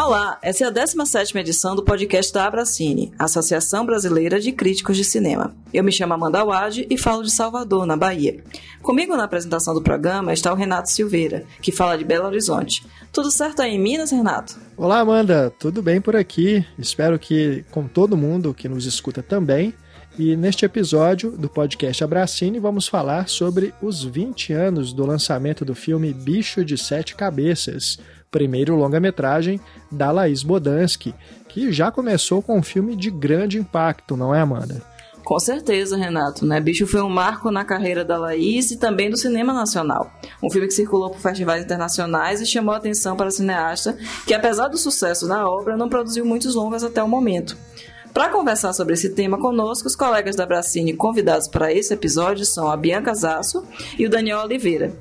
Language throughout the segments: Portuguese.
Olá, essa é a 17 edição do podcast da Abracine, Associação Brasileira de Críticos de Cinema. Eu me chamo Amanda Wade e falo de Salvador, na Bahia. Comigo na apresentação do programa está o Renato Silveira, que fala de Belo Horizonte. Tudo certo aí em Minas, Renato? Olá, Amanda, tudo bem por aqui? Espero que com todo mundo que nos escuta também. E neste episódio do podcast Abracine vamos falar sobre os 20 anos do lançamento do filme Bicho de Sete Cabeças, primeiro longa-metragem da Laís Bodansky, que já começou com um filme de grande impacto, não é, Amanda? Com certeza, Renato. Né? Bicho foi um marco na carreira da Laís e também do cinema nacional. Um filme que circulou por festivais internacionais e chamou a atenção para a cineasta, que apesar do sucesso na obra, não produziu muitos longas até o momento. Para conversar sobre esse tema conosco, os colegas da Bracine convidados para esse episódio são a Bianca Zasso e o Daniel Oliveira.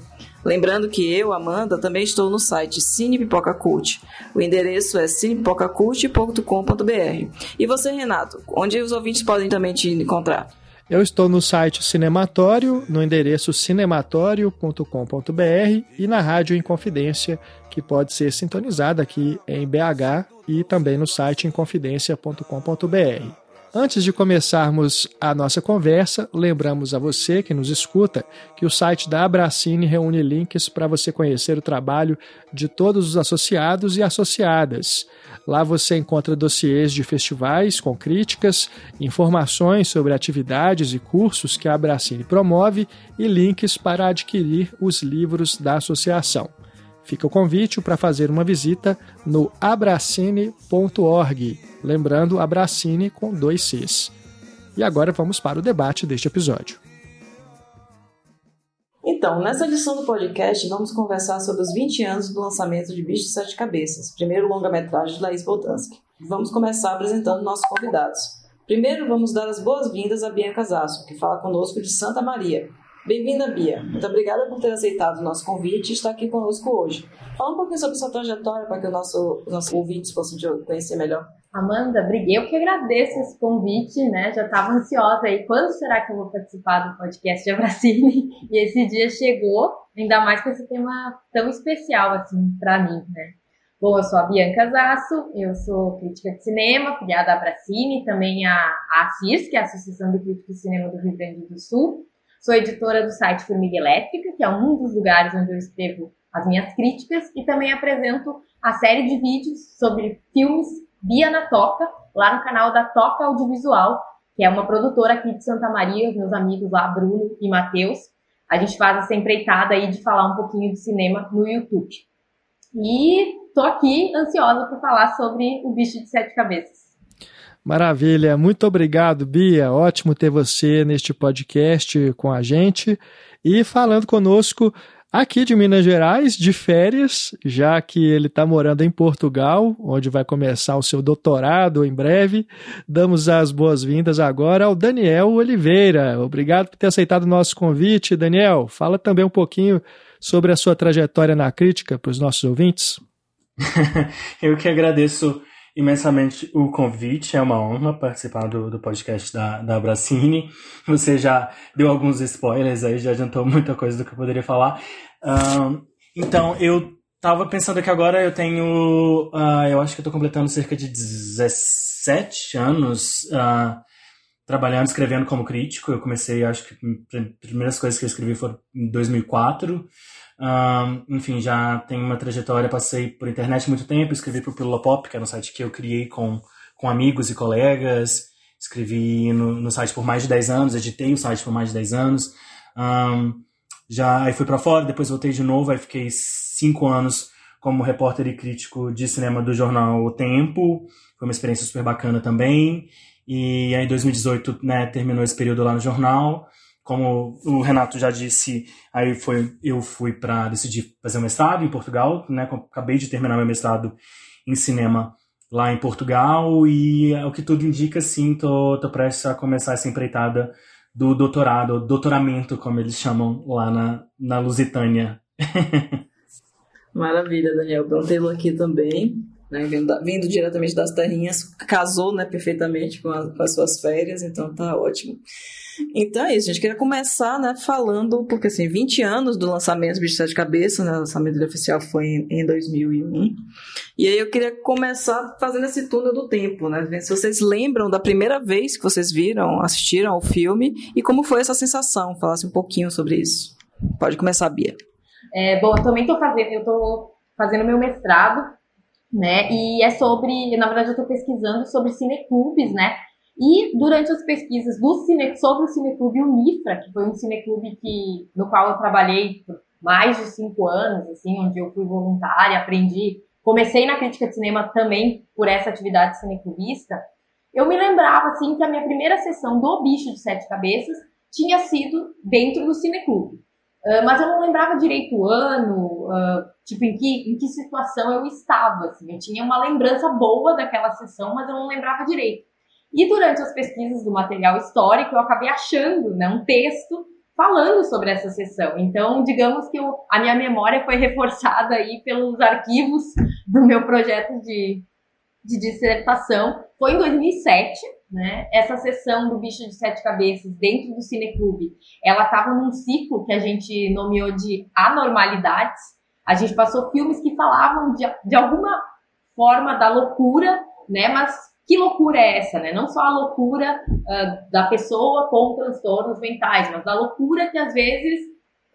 Lembrando que eu, Amanda, também estou no site Cine Pipoca Cult. O endereço é cinepipocacult.com.br. E você, Renato, onde os ouvintes podem também te encontrar? Eu estou no site Cinematório, no endereço cinematório.com.br e na Rádio Inconfidência, que pode ser sintonizada aqui em BH e também no site inconfidencia.com.br. Antes de começarmos a nossa conversa, lembramos a você que nos escuta que o site da Abracine reúne links para você conhecer o trabalho de todos os associados e associadas. Lá você encontra dossiês de festivais com críticas, informações sobre atividades e cursos que a Abracine promove e links para adquirir os livros da associação. Fica o convite para fazer uma visita no abracine.org, lembrando Abracine com dois Cs. E agora vamos para o debate deste episódio. Então, nessa edição do podcast, vamos conversar sobre os 20 anos do lançamento de Bicho de Sete Cabeças, primeiro longa-metragem de Laís Boltanski. Vamos começar apresentando nossos convidados. Primeiro, vamos dar as boas-vindas a Bianca Zasso, que fala conosco de Santa Maria, Bem-vinda, Bia. Muito obrigada por ter aceitado o nosso convite e estar aqui conosco hoje. Fala um pouquinho sobre sua trajetória para que nosso, os nossos ouvintes possam te conhecer melhor. Amanda, briguei. Eu que agradeço esse convite, né? Já estava ansiosa aí. Quando será que eu vou participar do podcast de Abracine? E esse dia chegou, ainda mais com esse tema tão especial, assim, para mim, né? Bom, eu sou a Bianca Zasso, eu sou crítica de cinema, filiada à Abracine, também a, a que é a Associação de Críticos de Cinema do Rio Grande do Sul. Sou editora do site Formiga Elétrica, que é um dos lugares onde eu escrevo as minhas críticas, e também apresento a série de vídeos sobre filmes Bia na Toca, lá no canal da Toca Audiovisual, que é uma produtora aqui de Santa Maria, os meus amigos lá, Bruno e Matheus. A gente faz essa empreitada aí de falar um pouquinho de cinema no YouTube. E tô aqui ansiosa para falar sobre o bicho de sete cabeças. Maravilha, muito obrigado, Bia. Ótimo ter você neste podcast com a gente e falando conosco aqui de Minas Gerais, de férias, já que ele está morando em Portugal, onde vai começar o seu doutorado em breve. Damos as boas-vindas agora ao Daniel Oliveira. Obrigado por ter aceitado o nosso convite, Daniel. Fala também um pouquinho sobre a sua trajetória na crítica para os nossos ouvintes. Eu que agradeço imensamente o convite, é uma honra participar do, do podcast da, da Bracine. Você já deu alguns spoilers aí, já adiantou muita coisa do que eu poderia falar. Uh, então, eu tava pensando que agora eu tenho, uh, eu acho que eu tô completando cerca de 17 anos uh, trabalhando, escrevendo como crítico. Eu comecei, acho que as primeiras coisas que eu escrevi foram em 2004. Um, enfim, já tenho uma trajetória, passei por internet muito tempo, escrevi para o Pílula Pop, que é um site que eu criei com, com amigos e colegas, escrevi no, no site por mais de 10 anos, editei o site por mais de 10 anos, um, já aí fui para fora, depois voltei de novo, aí fiquei 5 anos como repórter e crítico de cinema do jornal O Tempo, foi uma experiência super bacana também, e aí em 2018, né, terminou esse período lá no jornal, como o Renato já disse, aí foi eu fui para decidir fazer um mestrado em Portugal, né? Acabei de terminar meu mestrado em cinema lá em Portugal e o que tudo indica, sim, tô, tô prestes a começar essa empreitada do doutorado, doutoramento, como eles chamam lá na, na Lusitânia. Maravilha, Daniel. Bom tê-lo aqui também. Né, vindo, vindo, diretamente das terrinhas, casou né, perfeitamente com, a, com, as suas férias, então tá ótimo. Então é isso, gente queria começar né, falando, porque assim, 20 anos do lançamento do de Sete Cabeças, né, o lançamento oficial foi em, em 2001, e aí eu queria começar fazendo esse túnel do tempo, né, se vocês lembram da primeira vez que vocês viram, assistiram ao filme, e como foi essa sensação, falasse um pouquinho sobre isso. Pode começar, Bia. É, bom, eu também estou fazendo, eu tô fazendo meu mestrado né? E é sobre, na verdade, eu estou pesquisando sobre cineclubes, né? E durante as pesquisas do cine, sobre o cineclube Unifra, que foi um cineclube que, no qual eu trabalhei por mais de cinco anos, assim, onde eu fui voluntária, aprendi, comecei na crítica de cinema também por essa atividade cineclubista, eu me lembrava, assim, que a minha primeira sessão do Bicho de Sete Cabeças tinha sido dentro do cineclube. Uh, mas eu não lembrava direito o ano, uh, tipo, em que, em que situação eu estava, assim. Eu tinha uma lembrança boa daquela sessão, mas eu não lembrava direito. E durante as pesquisas do material histórico, eu acabei achando né, um texto falando sobre essa sessão. Então, digamos que eu, a minha memória foi reforçada aí pelos arquivos do meu projeto de, de dissertação. Foi em 2007, né? Essa sessão do Bicho de Sete Cabeças dentro do Cineclube, ela estava num ciclo que a gente nomeou de anormalidades. A gente passou filmes que falavam de, de alguma forma da loucura, né? Mas que loucura é essa, né? Não só a loucura uh, da pessoa com transtornos mentais, mas da loucura que às vezes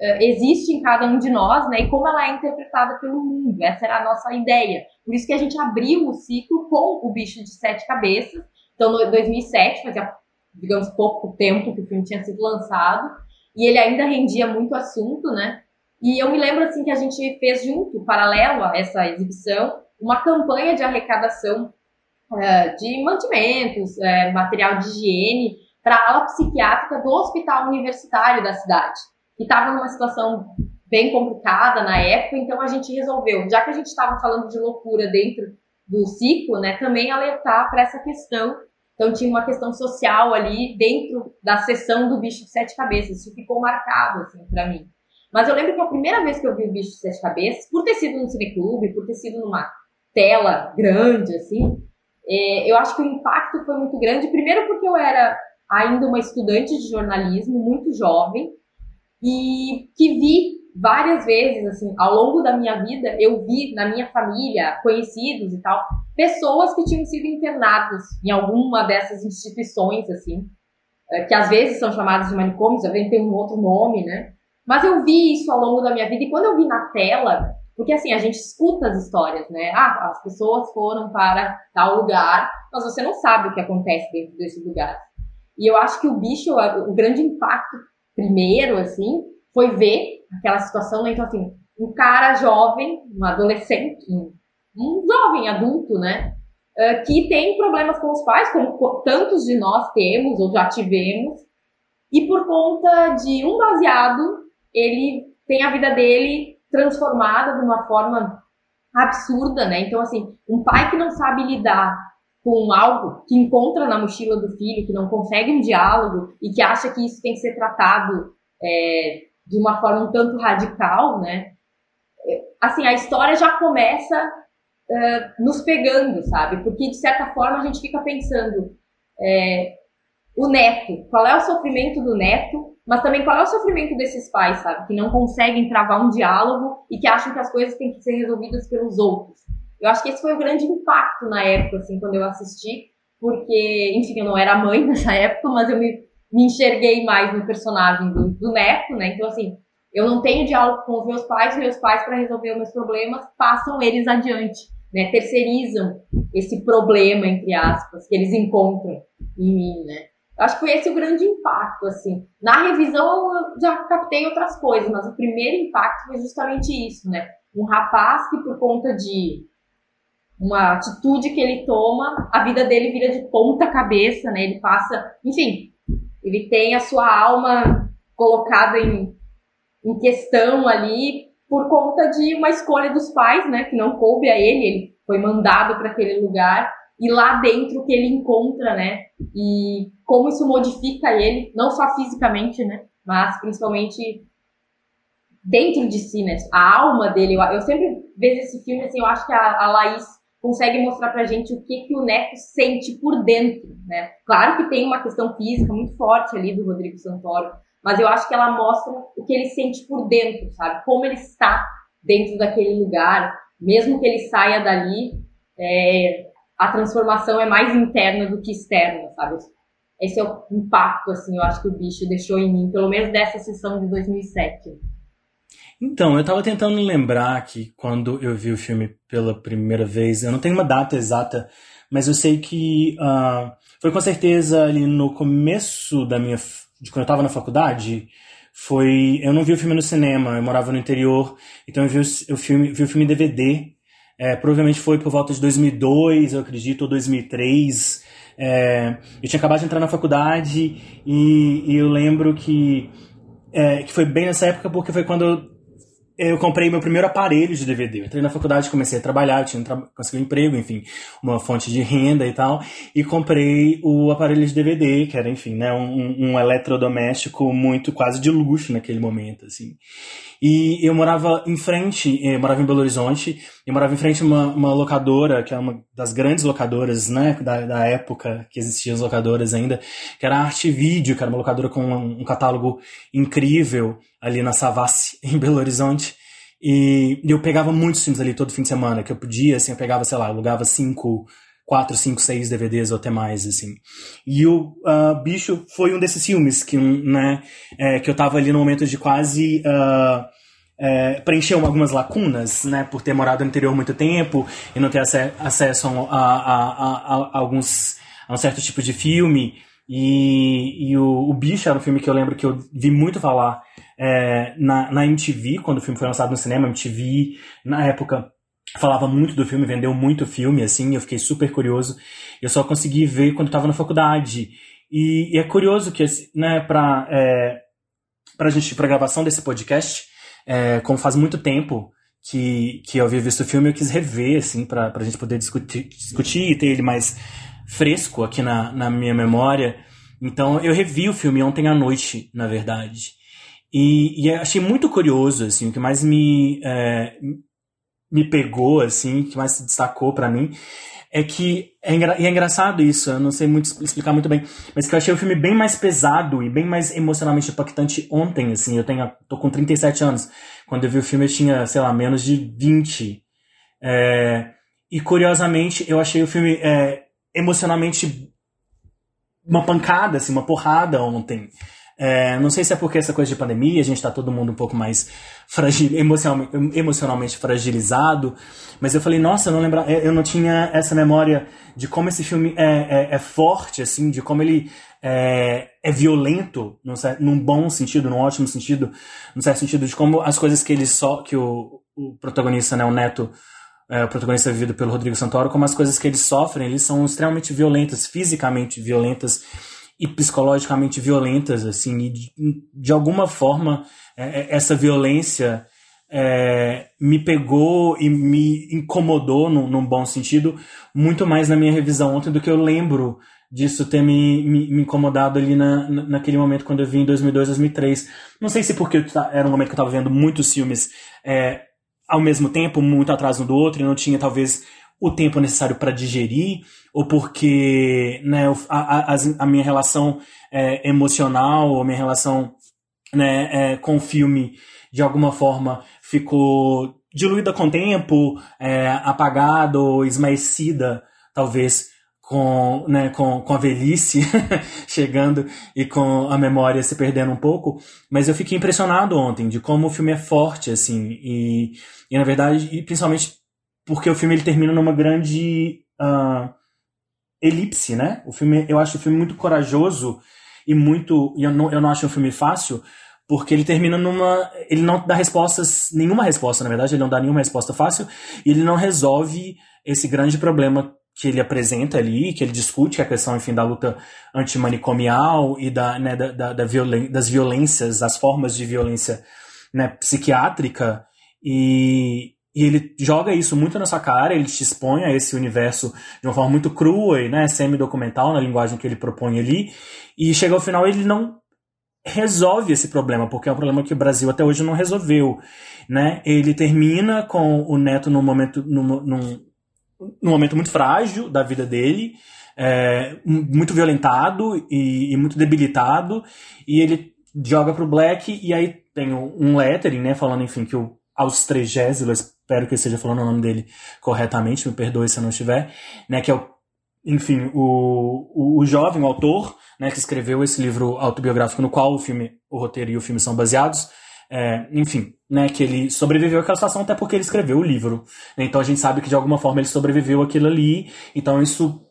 uh, existe em cada um de nós, né? E como ela é interpretada pelo mundo. Essa era a nossa ideia. Por isso que a gente abriu o ciclo com o bicho de sete cabeças. Então, em 2007, fazia, digamos, pouco tempo que o filme tinha sido lançado, e ele ainda rendia muito assunto, né? E eu me lembro, assim, que a gente fez junto, paralelo a essa exibição, uma campanha de arrecadação uh, de mantimentos, uh, material de higiene, para a ala psiquiátrica do hospital universitário da cidade, que estava numa situação bem complicada na época, então a gente resolveu, já que a gente estava falando de loucura dentro do ciclo, né, também alertar para essa questão. Então tinha uma questão social ali dentro da sessão do bicho de sete cabeças. Isso ficou marcado assim para mim. Mas eu lembro que a primeira vez que eu vi o bicho de sete cabeças, por ter sido no cineclube, por ter sido numa tela grande assim, é, eu acho que o impacto foi muito grande. Primeiro porque eu era ainda uma estudante de jornalismo, muito jovem, e que vi várias vezes, assim, ao longo da minha vida, eu vi na minha família, conhecidos e tal, pessoas que tinham sido internadas em alguma dessas instituições, assim, é, que às vezes são chamadas de manicômios, às vezes tem um outro nome, né? Mas eu vi isso ao longo da minha vida e quando eu vi na tela, porque assim, a gente escuta as histórias, né? Ah, as pessoas foram para tal lugar, mas você não sabe o que acontece dentro desse lugar. E eu acho que o bicho, o grande impacto primeiro, assim, foi ver aquela situação, né? Então, assim, um cara jovem, um adolescente, um, jovem adulto, né? Uh, que tem problemas com os pais, como tantos de nós temos ou já tivemos, e por conta de um baseado, ele tem a vida dele transformada de uma forma absurda, né? Então, assim, um pai que não sabe lidar com algo que encontra na mochila do filho, que não consegue um diálogo e que acha que isso tem que ser tratado é, de uma forma um tanto radical, né? Assim, a história já começa uh, nos pegando, sabe? Porque, de certa forma, a gente fica pensando é, o neto, qual é o sofrimento do neto, mas também qual é o sofrimento desses pais, sabe? Que não conseguem travar um diálogo e que acham que as coisas têm que ser resolvidas pelos outros. Eu acho que esse foi o grande impacto na época, assim, quando eu assisti, porque, enfim, eu não era mãe nessa época, mas eu me me enxerguei mais no personagem do, do neto, né? Então, assim, eu não tenho diálogo com os meus pais, meus pais, para resolver os meus problemas, passam eles adiante, né? Terceirizam esse problema, entre aspas, que eles encontram em mim, né? Acho que foi esse o grande impacto, assim. Na revisão eu já captei outras coisas, mas o primeiro impacto foi justamente isso, né? Um rapaz que, por conta de uma atitude que ele toma, a vida dele vira de ponta cabeça, né? Ele passa, enfim, ele tem a sua alma colocada em, em questão ali por conta de uma escolha dos pais, né, que não coube a ele, ele foi mandado para aquele lugar e lá dentro que ele encontra, né, e como isso modifica ele, não só fisicamente, né, mas principalmente dentro de si, né, a alma dele. Eu, sempre vejo esse filme assim, eu acho que a, a Laís consegue mostrar pra gente o que, que o Neto sente por dentro, né? Claro que tem uma questão física muito forte ali do Rodrigo Santoro, mas eu acho que ela mostra o que ele sente por dentro, sabe? Como ele está dentro daquele lugar, mesmo que ele saia dali, é, a transformação é mais interna do que externa, sabe? Esse é o impacto, assim, eu acho que o bicho deixou em mim, pelo menos dessa sessão de 2007. Então, eu tava tentando lembrar que quando eu vi o filme pela primeira vez, eu não tenho uma data exata, mas eu sei que uh, foi com certeza ali no começo da minha. de quando eu tava na faculdade. Foi. Eu não vi o filme no cinema, eu morava no interior, então eu vi o, filme, vi o filme em DVD. É, provavelmente foi por volta de 2002, eu acredito, ou 2003. É, eu tinha acabado de entrar na faculdade e, e eu lembro que, é, que foi bem nessa época porque foi quando eu comprei meu primeiro aparelho de DVD. Eu entrei na faculdade, comecei a trabalhar, tinha tra consegui um emprego, enfim, uma fonte de renda e tal, e comprei o aparelho de DVD, que era, enfim, né, um, um eletrodoméstico muito quase de luxo naquele momento, assim. E eu morava em frente, eu morava em Belo Horizonte, eu morava em frente a uma, uma locadora, que é uma das grandes locadoras, né, da, da época que existiam as locadoras ainda, que era Arte Vídeo, que era uma locadora com um, um catálogo incrível ali na Savassi, em Belo Horizonte. E eu pegava muitos filmes ali todo fim de semana, que eu podia, assim, eu pegava, sei lá, alugava cinco, quatro, cinco, seis DVDs ou até mais, assim. E o uh, Bicho foi um desses filmes que, né, é, que eu tava ali no momento de quase uh, é, preencher algumas lacunas, né, por ter morado no interior muito tempo e não ter ac acesso a, a, a, a, alguns a um certo tipo de filme. E, e o, o Bicho era um filme que eu lembro que eu vi muito falar é, na, na MTV, quando o filme foi lançado no cinema. MTV, na época, falava muito do filme, vendeu muito filme, assim, eu fiquei super curioso. Eu só consegui ver quando estava na faculdade. E, e, é curioso que, né, pra, é, pra gente, pra gravação desse podcast, é, como faz muito tempo que, que eu havia visto o filme, eu quis rever, assim, pra, pra gente poder discutir, discutir e ter ele mais fresco aqui na, na minha memória. Então, eu revi o filme ontem à noite, na verdade. E, e achei muito curioso, assim, o que mais me, é, me pegou, assim, que mais se destacou para mim, é que é, engra é engraçado isso, eu não sei muito explicar muito bem, mas que eu achei o filme bem mais pesado e bem mais emocionalmente impactante ontem, assim, eu tenho, tô com 37 anos, quando eu vi o filme eu tinha, sei lá, menos de 20, é, e curiosamente eu achei o filme é, emocionalmente uma pancada, assim, uma porrada ontem, é, não sei se é porque essa coisa de pandemia, a gente está todo mundo um pouco mais fragil, emocionalmente, emocionalmente fragilizado, mas eu falei, nossa, eu não lembra, eu não tinha essa memória de como esse filme é, é, é forte, assim, de como ele é, é violento, num, num, bom sentido, num ótimo sentido, num certo sentido, de como as coisas que ele só, que o, o protagonista, né, o Neto, é, o protagonista vivido pelo Rodrigo Santoro, como as coisas que eles sofrem, eles são extremamente violentas, fisicamente violentas, e psicologicamente violentas, assim, e de, de alguma forma é, é, essa violência é, me pegou e me incomodou, num, num, bom sentido, muito mais na minha revisão ontem do que eu lembro disso ter me, me, me incomodado ali na, naquele momento quando eu vi em 2002, 2003. Não sei se porque era um momento que eu estava vendo muitos filmes é, ao mesmo tempo, muito atrás um do outro, e não tinha talvez o tempo necessário para digerir, ou porque né, a, a, a minha relação é, emocional, ou minha relação né, é, com o filme, de alguma forma, ficou diluída com o tempo, é, apagada ou esmaecida, talvez, com, né, com, com a velhice chegando e com a memória se perdendo um pouco. Mas eu fiquei impressionado ontem de como o filme é forte, assim, e, e na verdade, e principalmente porque o filme ele termina numa grande uh, elipse, né? O filme, eu acho o filme muito corajoso e muito, e eu não, eu não acho um filme fácil, porque ele termina numa, ele não dá respostas, nenhuma resposta, na verdade, ele não dá nenhuma resposta fácil, e ele não resolve esse grande problema que ele apresenta ali, que ele discute, que é a questão, enfim, da luta antimanicomial e da, né, da, da, da violen das violências, das formas de violência né, psiquiátrica, e, e ele joga isso muito na sua cara, ele te expõe a esse universo de uma forma muito crua e né, semi-documental, na linguagem que ele propõe ali. E chega ao final ele não resolve esse problema, porque é um problema que o Brasil até hoje não resolveu. Né? Ele termina com o Neto num momento, num, num, num momento muito frágil da vida dele, é, muito violentado e, e, muito debilitado, e ele joga pro Black, e aí tem um lettering, né, falando, enfim, que o aos trigésilos, espero que eu esteja falando o nome dele corretamente, me perdoe se eu não estiver, né, que é o, enfim, o, o, o jovem o autor, né, que escreveu esse livro autobiográfico no qual o filme, o roteiro e o filme são baseados, é, enfim, né, que ele sobreviveu àquela situação até porque ele escreveu o livro. Então a gente sabe que de alguma forma ele sobreviveu aquilo ali. Então isso,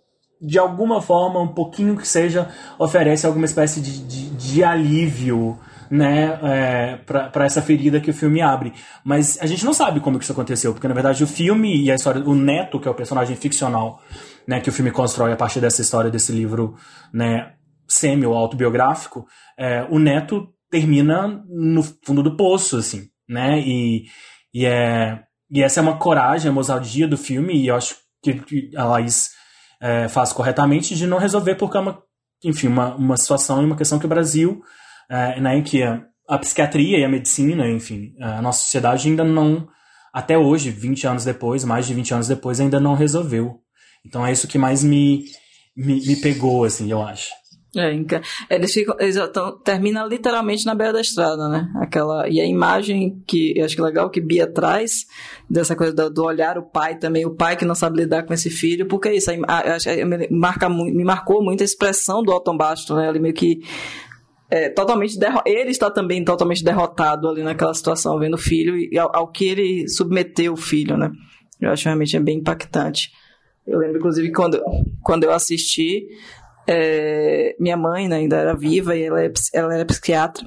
de alguma forma, um pouquinho que seja, oferece alguma espécie de, de, de alívio né, é, para essa ferida que o filme abre. Mas a gente não sabe como que isso aconteceu, porque na verdade o filme e a história, o Neto, que é o personagem ficcional, né, que o filme constrói a partir dessa história desse livro, né, semi ou autobiográfico, é, o Neto termina no fundo do poço, assim, né? E, e, é, e essa é uma coragem, a ousadia do filme, e eu acho que a Laís é, faz corretamente de não resolver porque é uma, enfim, uma, uma situação e uma questão que o Brasil, né, em que a, a psiquiatria e a medicina, enfim, a nossa sociedade ainda não, até hoje, 20 anos depois, mais de 20 anos depois, ainda não resolveu. Então é isso que mais me, me, me pegou, assim, eu acho. É, eles ficam, eles tão, termina literalmente na beira da estrada, né? Aquela, e a imagem que eu acho que é legal que Bia traz, dessa coisa do, do, olhar o pai também, o pai que não sabe lidar com esse filho, porque é isso, a, a, me, marca, me marcou muito a expressão do Otton Bastos, né? Ele meio que é, totalmente ele está também totalmente derrotado ali naquela situação, vendo o filho e ao, ao que ele submeteu o filho, né? Eu acho realmente é bem impactante. Eu lembro, inclusive, quando, quando eu assisti, é, minha mãe né, ainda era viva e ela, é, ela era psiquiatra.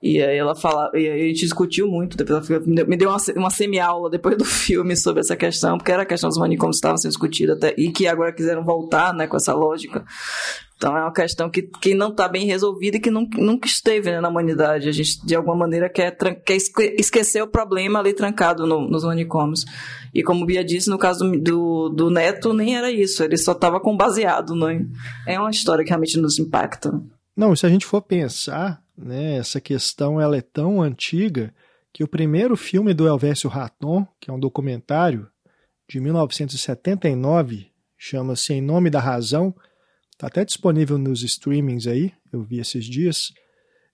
E aí ela fala, e a gente discutiu muito, depois ela me deu uma, uma semi-aula depois do filme sobre essa questão, porque era a questão dos manicômios que estavam sendo discutidos até, e que agora quiseram voltar, né, com essa lógica. Então é uma questão que, que não está bem resolvida e que nunca, nunca esteve né, na humanidade. A gente, de alguma maneira, quer, quer esquecer o problema ali trancado no, nos manicômios. E como Bia disse, no caso do, do, Neto, nem era isso. Ele só estava com baseado. Né? É uma história que realmente nos impacta. Não, se a gente for pensar, né, essa questão ela é tão antiga que o primeiro filme do Elvésio Raton, que é um documentário de 1979, chama-se Em Nome da Razão, Está até disponível nos streamings aí, eu vi esses dias.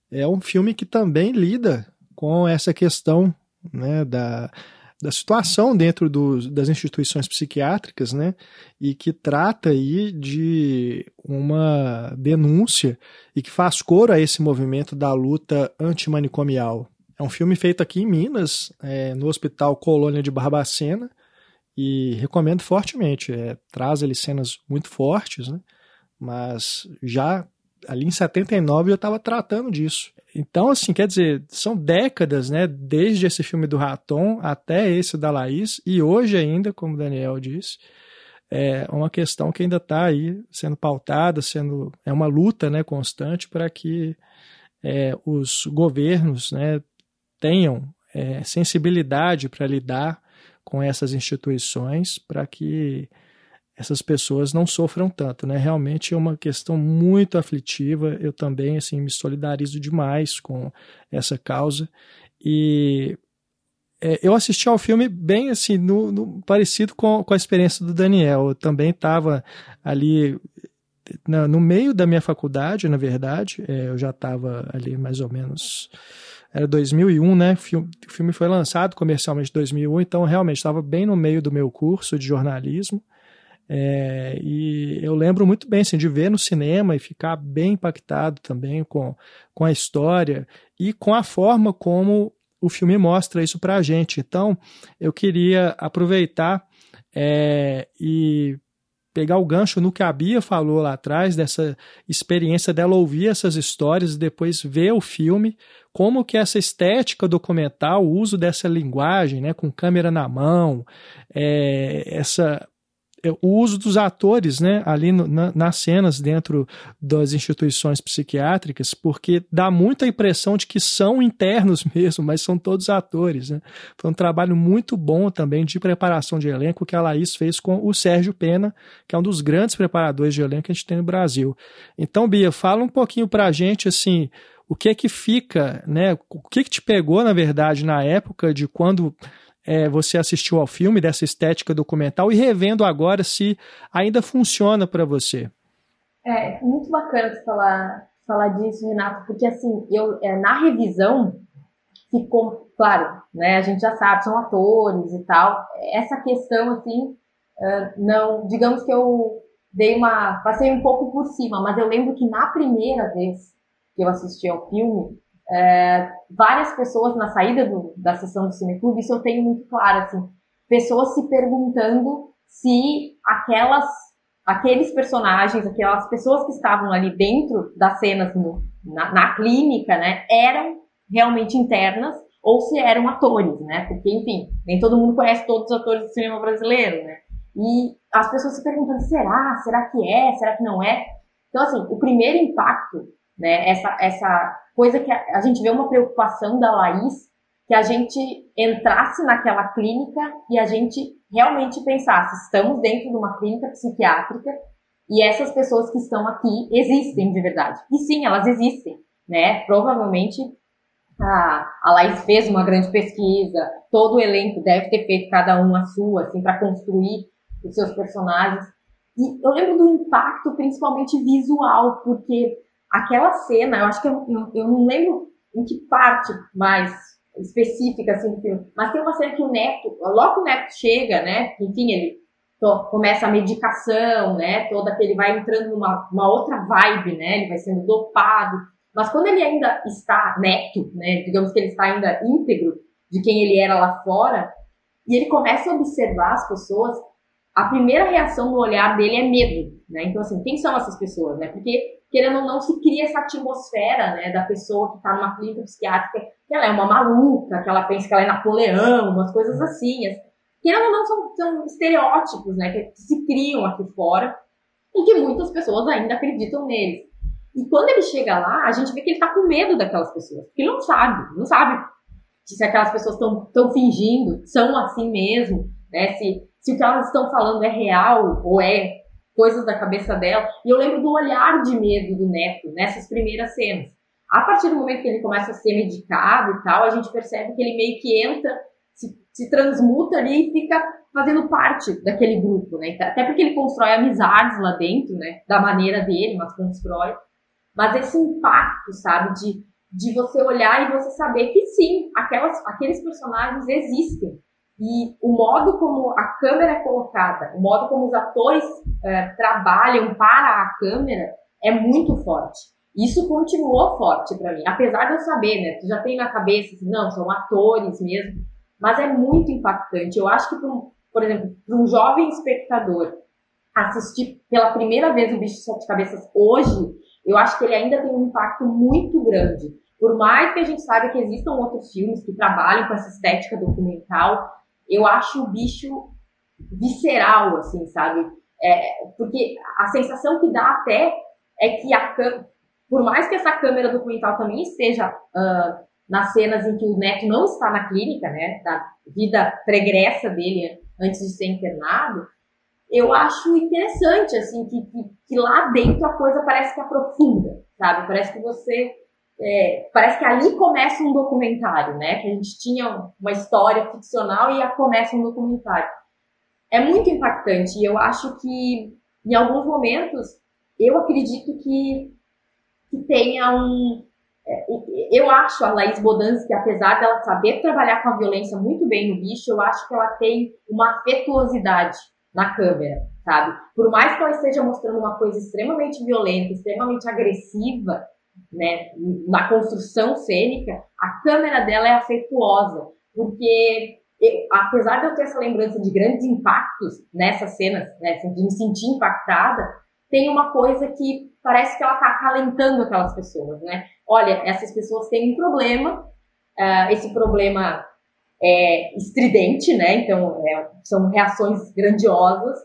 É um filme que também lida com essa questão né, da, da situação dentro do, das instituições psiquiátricas, né, e que trata aí de uma denúncia e que faz coro a esse movimento da luta antimanicomial. É um filme feito aqui em Minas, é, no Hospital Colônia de Barbacena, e recomendo fortemente. É, traz ali cenas muito fortes, né, mas já ali em 79 eu estava tratando disso. Então, assim, quer dizer, são décadas, né, desde esse filme do Raton até esse da Laís, e hoje ainda, como o Daniel disse, é uma questão que ainda está aí sendo pautada, sendo é uma luta, né, constante para que é, os governos, né, tenham é, sensibilidade para lidar com essas instituições, para que essas pessoas não sofram tanto, né? Realmente é uma questão muito aflitiva. Eu também assim me solidarizo demais com essa causa e é, eu assisti ao filme bem assim no, no, parecido com, com a experiência do Daniel. Eu também estava ali na, no meio da minha faculdade, na verdade. É, eu já estava ali mais ou menos era 2001, né? O filme foi lançado comercialmente em 2001, então realmente estava bem no meio do meu curso de jornalismo. É, e eu lembro muito bem assim, de ver no cinema e ficar bem impactado também com, com a história e com a forma como o filme mostra isso para a gente. Então, eu queria aproveitar é, e pegar o gancho no que a Bia falou lá atrás, dessa experiência dela ouvir essas histórias e depois ver o filme, como que essa estética documental, o uso dessa linguagem, né, com câmera na mão, é, essa o uso dos atores né, ali no, na, nas cenas dentro das instituições psiquiátricas, porque dá muita impressão de que são internos mesmo, mas são todos atores. Né? Foi um trabalho muito bom também de preparação de elenco que a Laís fez com o Sérgio Pena, que é um dos grandes preparadores de elenco que a gente tem no Brasil. Então, Bia, fala um pouquinho para a gente assim o que é que fica, né? O que, é que te pegou, na verdade, na época de quando é, você assistiu ao filme, dessa estética documental, e revendo agora se ainda funciona para você. É muito bacana você falar, falar disso, Renato, porque assim, eu é, na revisão ficou claro, né? A gente já sabe, são atores e tal. Essa questão, assim, não, digamos que eu dei uma, passei um pouco por cima, mas eu lembro que na primeira vez que eu assisti ao filme, é, várias pessoas na saída do, da sessão do Cineclube, isso eu tenho muito claro, assim, pessoas se perguntando se aquelas, aqueles personagens, aquelas pessoas que estavam ali dentro das cenas no, na, na clínica, né, eram realmente internas ou se eram atores, né, porque, enfim, nem todo mundo conhece todos os atores do cinema brasileiro, né, e as pessoas se perguntando, será? Será que é? Será que não é? Então, assim, o primeiro impacto, né, essa, essa coisa que a, a gente vê uma preocupação da Laís, que a gente entrasse naquela clínica e a gente realmente pensasse, estamos dentro de uma clínica psiquiátrica e essas pessoas que estão aqui existem de verdade. E sim, elas existem, né? Provavelmente a, a Laís fez uma grande pesquisa, todo o elenco deve ter feito cada um a sua, assim, para construir os seus personagens. E eu lembro do impacto, principalmente visual, porque aquela cena, eu acho que eu, eu, não lembro em que parte mais específica assim do filme, mas tem uma cena que o Neto, logo o Neto chega, né, enfim, ele to, começa a medicação, né, toda que ele vai entrando numa uma outra vibe, né, ele vai sendo dopado, mas quando ele ainda está neto, né, digamos que ele está ainda íntegro de quem ele era lá fora, e ele começa a observar as pessoas, a primeira reação no olhar dele é medo, né? Então assim, quem são essas pessoas, né? Porque querendo ou não, se cria essa atmosfera, né, da pessoa que está numa clínica psiquiátrica, que ela é uma maluca, que ela pensa que ela é Napoleão, umas coisas assim. Querendo ou não, são, são estereótipos, né, que se criam aqui fora e que muitas pessoas ainda acreditam neles. E quando ele chega lá, a gente vê que ele está com medo daquelas pessoas, porque ele não sabe, não sabe se aquelas pessoas estão fingindo, são assim mesmo, né, se, se o que elas estão falando é real ou é coisas da cabeça dela. E eu lembro do olhar de medo do Neto nessas primeiras cenas. A partir do momento que ele começa a ser medicado e tal, a gente percebe que ele meio que entra, se, se transmuta ali e fica fazendo parte daquele grupo, né? Até porque ele constrói amizades lá dentro, né? Da maneira dele, mas constrói. Mas esse impacto, sabe? De, de você olhar e você saber que sim, aquelas, aqueles personagens existem. E o modo como a câmera é colocada, o modo como os atores é, trabalham para a câmera é muito forte. Isso continuou forte para mim, apesar de eu saber, né? Tu já tem na cabeça, assim, não, são atores mesmo, mas é muito impactante. Eu acho que, por, por exemplo, para um jovem espectador assistir pela primeira vez o Bicho de Sete Cabeças hoje, eu acho que ele ainda tem um impacto muito grande. Por mais que a gente saiba que existam outros filmes que trabalham com essa estética documental, eu acho o bicho visceral, assim, sabe? É, porque a sensação que dá até é que a por mais que essa câmera documental também esteja uh, nas cenas em que o Neto não está na clínica, né, da vida pregressa dele antes de ser internado, eu acho interessante, assim, que, que, que lá dentro a coisa parece que aprofunda, sabe? Parece que você é, parece que ali começa um documentário, né? Que a gente tinha uma história ficcional e começa um documentário. É muito impactante e eu acho que em alguns momentos eu acredito que, que tenha um. É, eu acho a Laís Bodansky, apesar dela saber trabalhar com a violência muito bem no bicho, eu acho que ela tem uma afetuosidade na câmera, sabe? Por mais que ela esteja mostrando uma coisa extremamente violenta, extremamente agressiva, né, na construção cênica, a câmera dela é afetuosa, porque eu, apesar de eu ter essa lembrança de grandes impactos nessas cenas, né, assim, de me sentir impactada, tem uma coisa que parece que ela está acalentando aquelas pessoas, né? Olha, essas pessoas têm um problema, uh, esse problema é estridente, né? Então, é, são reações grandiosas,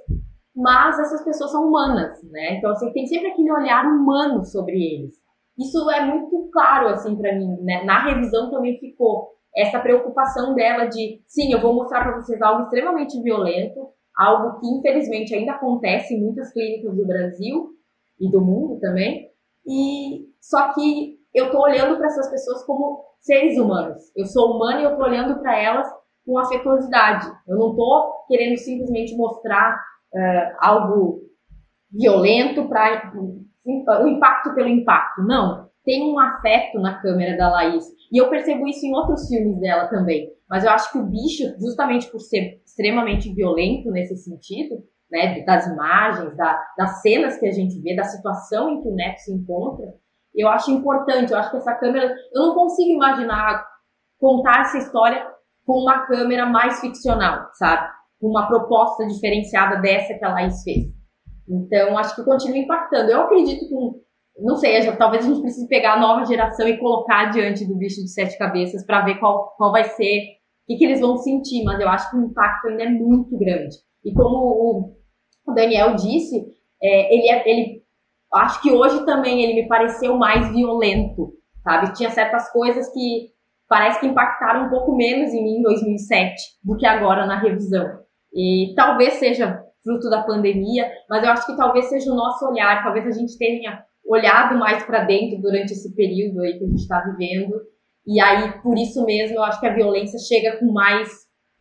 mas essas pessoas são humanas, né? Então, assim, tem sempre aquele olhar humano sobre eles. Isso é muito claro, assim, para mim, né? Na revisão também ficou essa preocupação dela de, sim, eu vou mostrar para vocês algo extremamente violento, algo que infelizmente ainda acontece em muitas clínicas do Brasil e do mundo também, e só que eu tô olhando para essas pessoas como seres humanos. Eu sou humana e eu tô olhando para elas com afetuosidade. Eu não estou querendo simplesmente mostrar uh, algo violento para o impacto pelo impacto. Não. Tem um afeto na câmera da Laís. E eu percebo isso em outros filmes dela também. Mas eu acho que o bicho, justamente por ser extremamente violento nesse sentido, né, das imagens, da, das cenas que a gente vê, da situação em que o Neto se encontra, eu acho importante. Eu acho que essa câmera. Eu não consigo imaginar contar essa história com uma câmera mais ficcional, sabe? Com uma proposta diferenciada dessa que a Laís fez. Então, acho que continua impactando. Eu acredito que, não sei, talvez a gente precise pegar a nova geração e colocar diante do bicho de sete cabeças para ver qual, qual vai ser, o que, que eles vão sentir, mas eu acho que o impacto ainda é muito grande. E como o Daniel disse, é, ele, é, ele, acho que hoje também ele me pareceu mais violento, sabe? Tinha certas coisas que parece que impactaram um pouco menos em mim em 2007 do que agora na revisão. E talvez seja fruto da pandemia, mas eu acho que talvez seja o nosso olhar, talvez a gente tenha olhado mais para dentro durante esse período aí que a gente está vivendo. E aí, por isso mesmo, eu acho que a violência chega com mais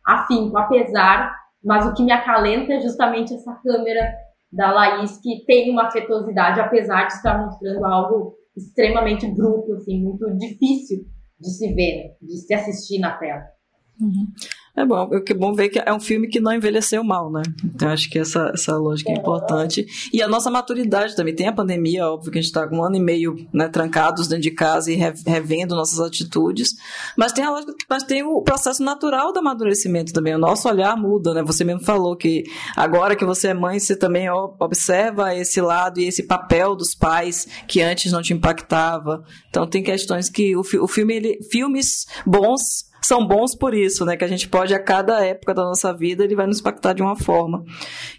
afinco, apesar, mas o que me acalenta é justamente essa câmera da Laís, que tem uma afetuosidade, apesar de estar mostrando algo extremamente bruto, assim, muito difícil de se ver, de se assistir na tela. Uhum. É bom, é bom ver que é um filme que não envelheceu mal, né? Então acho que essa, essa lógica é importante. E a nossa maturidade também. Tem a pandemia, óbvio que a gente está um ano e meio né, trancados dentro de casa e revendo nossas atitudes. Mas tem a lógica, mas tem o processo natural do amadurecimento também. O nosso olhar muda, né? Você mesmo falou que agora que você é mãe, você também observa esse lado e esse papel dos pais que antes não te impactava. Então tem questões que o, o filme, ele, filmes bons são bons por isso, né? Que a gente pode, a cada época da nossa vida, ele vai nos impactar de uma forma.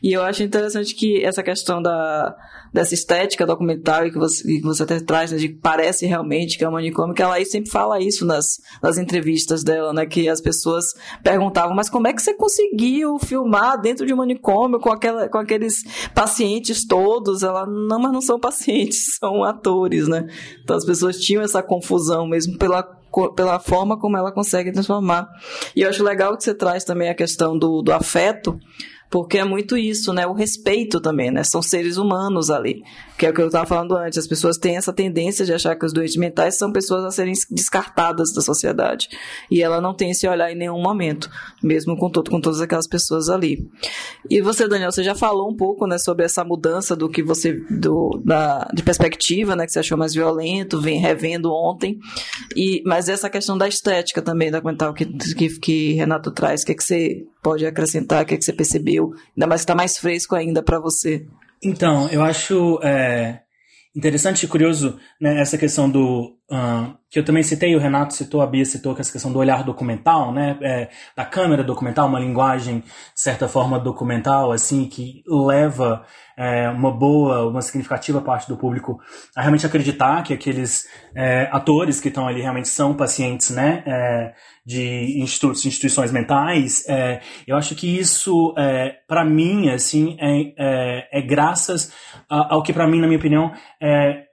E eu acho interessante que essa questão da, dessa estética documental e que você, que você até traz, né, de que parece realmente que é um manicômio, que ela aí sempre fala isso nas, nas entrevistas dela, né? Que as pessoas perguntavam, mas como é que você conseguiu filmar dentro de um manicômio com, aquela, com aqueles pacientes todos? Ela, não, mas não são pacientes, são atores, né? Então as pessoas tinham essa confusão mesmo pela pela forma como ela consegue transformar. E eu acho legal que você traz também a questão do, do afeto, porque é muito isso, né? O respeito também, né? São seres humanos ali. Que é o que eu estava falando antes. As pessoas têm essa tendência de achar que os doentes mentais são pessoas a serem descartadas da sociedade. E ela não tem esse olhar em nenhum momento, mesmo com, todo, com todas aquelas pessoas ali. E você, Daniel, você já falou um pouco, né, sobre essa mudança do que você, do, da, de perspectiva, né, que você achou mais violento, vem revendo ontem. E, mas essa questão da estética também, da mental que, que, que Renato traz, o que, é que você pode acrescentar, o que, é que você percebeu? Ainda mais está mais fresco ainda para você. Então, eu acho é, interessante e curioso né, essa questão do. Uh, que eu também citei, o Renato citou, a Bia citou, que essa questão do olhar documental, né, é, da câmera documental, uma linguagem, de certa forma, documental, assim, que leva é, uma boa, uma significativa parte do público a realmente acreditar que aqueles é, atores que estão ali realmente são pacientes, né, é, de institu instituições mentais, é, eu acho que isso, é, para mim, assim, é graças ao que, para mim, na minha opinião, é,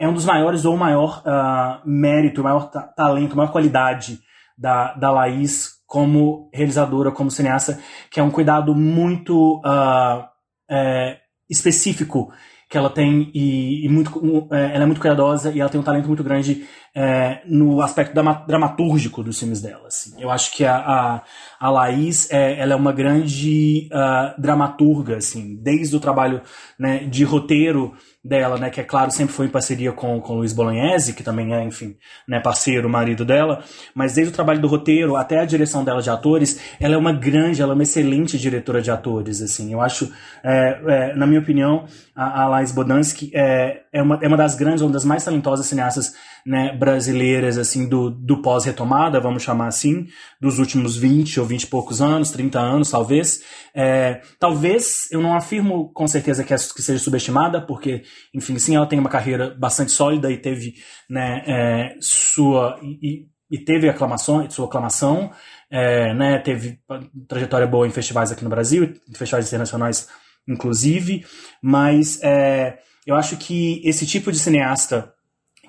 é um dos maiores ou o maior uh, mérito, o maior talento, a maior qualidade da, da Laís como realizadora, como cineasta, que é um cuidado muito uh, é, específico que ela tem e, e muito, é, ela é muito cuidadosa e ela tem um talento muito grande é, no aspecto dramaturgico dos filmes dela. Assim. Eu acho que a, a, a Laís é, ela é uma grande uh, dramaturga, assim, desde o trabalho né, de roteiro dela, né, que é claro sempre foi em parceria com com Luiz Bolognese, que também é, enfim, né, parceiro, marido dela, mas desde o trabalho do roteiro até a direção dela de atores, ela é uma grande, ela é uma excelente diretora de atores, assim. Eu acho, é, é, na minha opinião, a, a Laís Bodansky é, é, uma, é uma das grandes, uma das mais talentosas cineastas né, brasileiras assim do, do pós-retomada, vamos chamar assim, dos últimos 20 ou 20 e poucos anos, 30 anos talvez. É, talvez, eu não afirmo com certeza que, é, que seja subestimada, porque, enfim, sim, ela tem uma carreira bastante sólida e teve né, é, sua... E, e teve aclamação, sua aclamação, é, né, teve trajetória boa em festivais aqui no Brasil, em festivais internacionais inclusive, mas é, eu acho que esse tipo de cineasta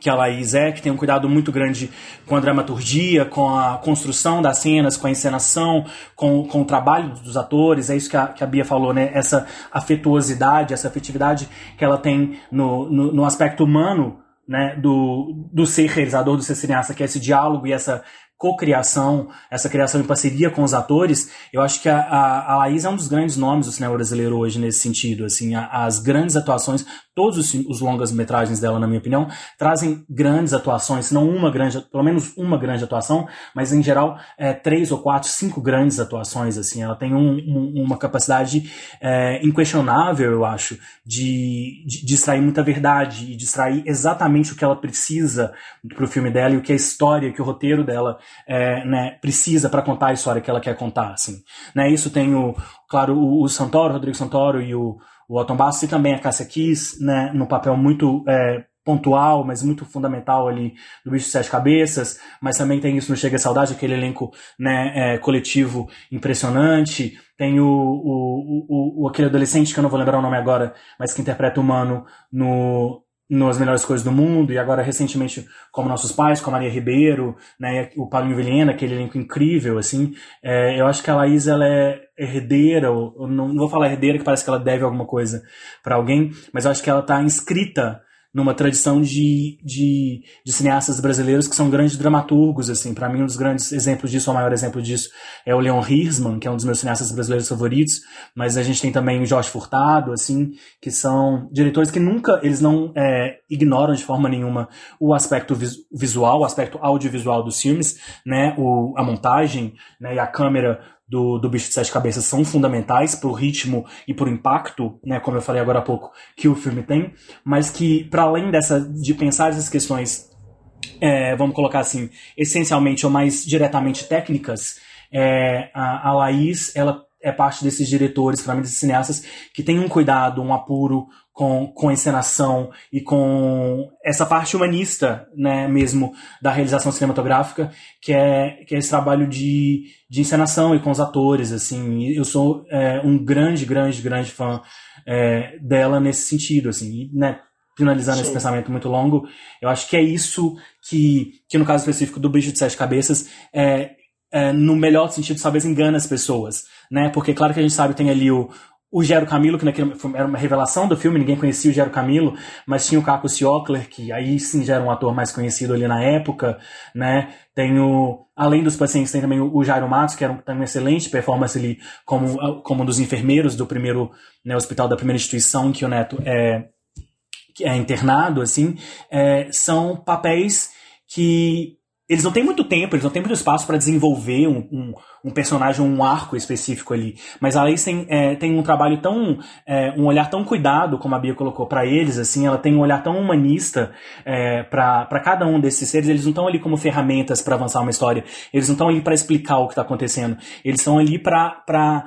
que a Laís é, que tem um cuidado muito grande com a dramaturgia, com a construção das cenas, com a encenação, com, com o trabalho dos atores, é isso que a, que a Bia falou, né? Essa afetuosidade, essa afetividade que ela tem no, no, no aspecto humano né, do, do ser realizador, do ser cineasta, que é esse diálogo e essa cocriação, essa criação em parceria com os atores, eu acho que a, a, a Laís é um dos grandes nomes do cinema brasileiro hoje nesse sentido. Assim, a, as grandes atuações, todos os, os longas-metragens dela, na minha opinião, trazem grandes atuações, não uma grande, pelo menos uma grande atuação, mas em geral é, três ou quatro, cinco grandes atuações. Assim, ela tem um, um, uma capacidade é, inquestionável, eu acho, de, de, de extrair muita verdade e de extrair exatamente o que ela precisa para o filme dela e o que a história, que o roteiro dela é, né, precisa para contar a história que ela quer contar, assim. Né, isso tem o, claro, o, Santoro, Rodrigo Santoro e o, o Otton Bastos e também a Cássia Kiss, né, no papel muito é, pontual, mas muito fundamental ali do Bicho de Sete Cabeças, mas também tem isso no Chega Saudade, aquele elenco né, é, coletivo impressionante, tem o, o, o, o, aquele adolescente que eu não vou lembrar o nome agora, mas que interpreta o Mano no, nas melhores coisas do mundo, e agora recentemente como Nossos Pais, com a Maria Ribeiro, né, o Paulinho Vilhena, aquele elenco incrível, assim, é, eu acho que a Laís, ela é herdeira, ou, não, não, vou falar herdeira, que parece que ela deve alguma coisa para alguém, mas eu acho que ela está inscrita numa tradição de, de, de, cineastas brasileiros que são grandes dramaturgos, assim. Para mim, um dos grandes exemplos disso, o maior exemplo disso, é o Leon Hirschman, que é um dos meus cineastas brasileiros favoritos, mas a gente tem também o Jorge Furtado, assim, que são diretores que nunca, eles não é, ignoram de forma nenhuma o aspecto visual, o aspecto audiovisual dos filmes, né, o, a montagem, né, e a câmera do, do Bicho de Sete Cabeças são fundamentais para o ritmo e para o impacto, né, como eu falei agora há pouco, que o filme tem, mas que, para além dessa, de pensar essas questões, é, vamos colocar assim, essencialmente ou mais diretamente técnicas, é, a, a Laís, ela é parte desses diretores, para mim, desses cineastas, que tem um cuidado, um apuro, com, com a encenação e com essa parte humanista, né, mesmo, da realização cinematográfica, que é, que é esse trabalho de, de encenação e com os atores, assim. Eu sou é, um grande, grande, grande fã é, dela nesse sentido, assim. E, né, finalizando Sim. esse pensamento muito longo, eu acho que é isso que, que no caso específico do Bicho de Sete Cabeças, é, é, no melhor sentido, talvez engana as pessoas, né? Porque claro que a gente sabe tem ali o, o Gero Camilo, que naquele, era uma revelação do filme, ninguém conhecia o Gero Camilo, mas tinha o Caco Siocler, que aí sim já era um ator mais conhecido ali na época, né? Tem o, além dos pacientes, tem também o Jairo Matos, que era um, tem uma excelente performance ali como, como um dos enfermeiros do primeiro né, hospital da primeira instituição que o Neto é, é internado, assim, é, são papéis que eles não têm muito tempo, eles não têm muito espaço para desenvolver um, um, um, personagem, um arco específico ali. Mas a Alice tem, é, tem um trabalho tão. É, um olhar tão cuidado, como a Bia colocou para eles, assim, ela tem um olhar tão humanista é, para cada um desses seres. Eles não estão ali como ferramentas para avançar uma história, eles não estão ali para explicar o que está acontecendo, eles estão ali para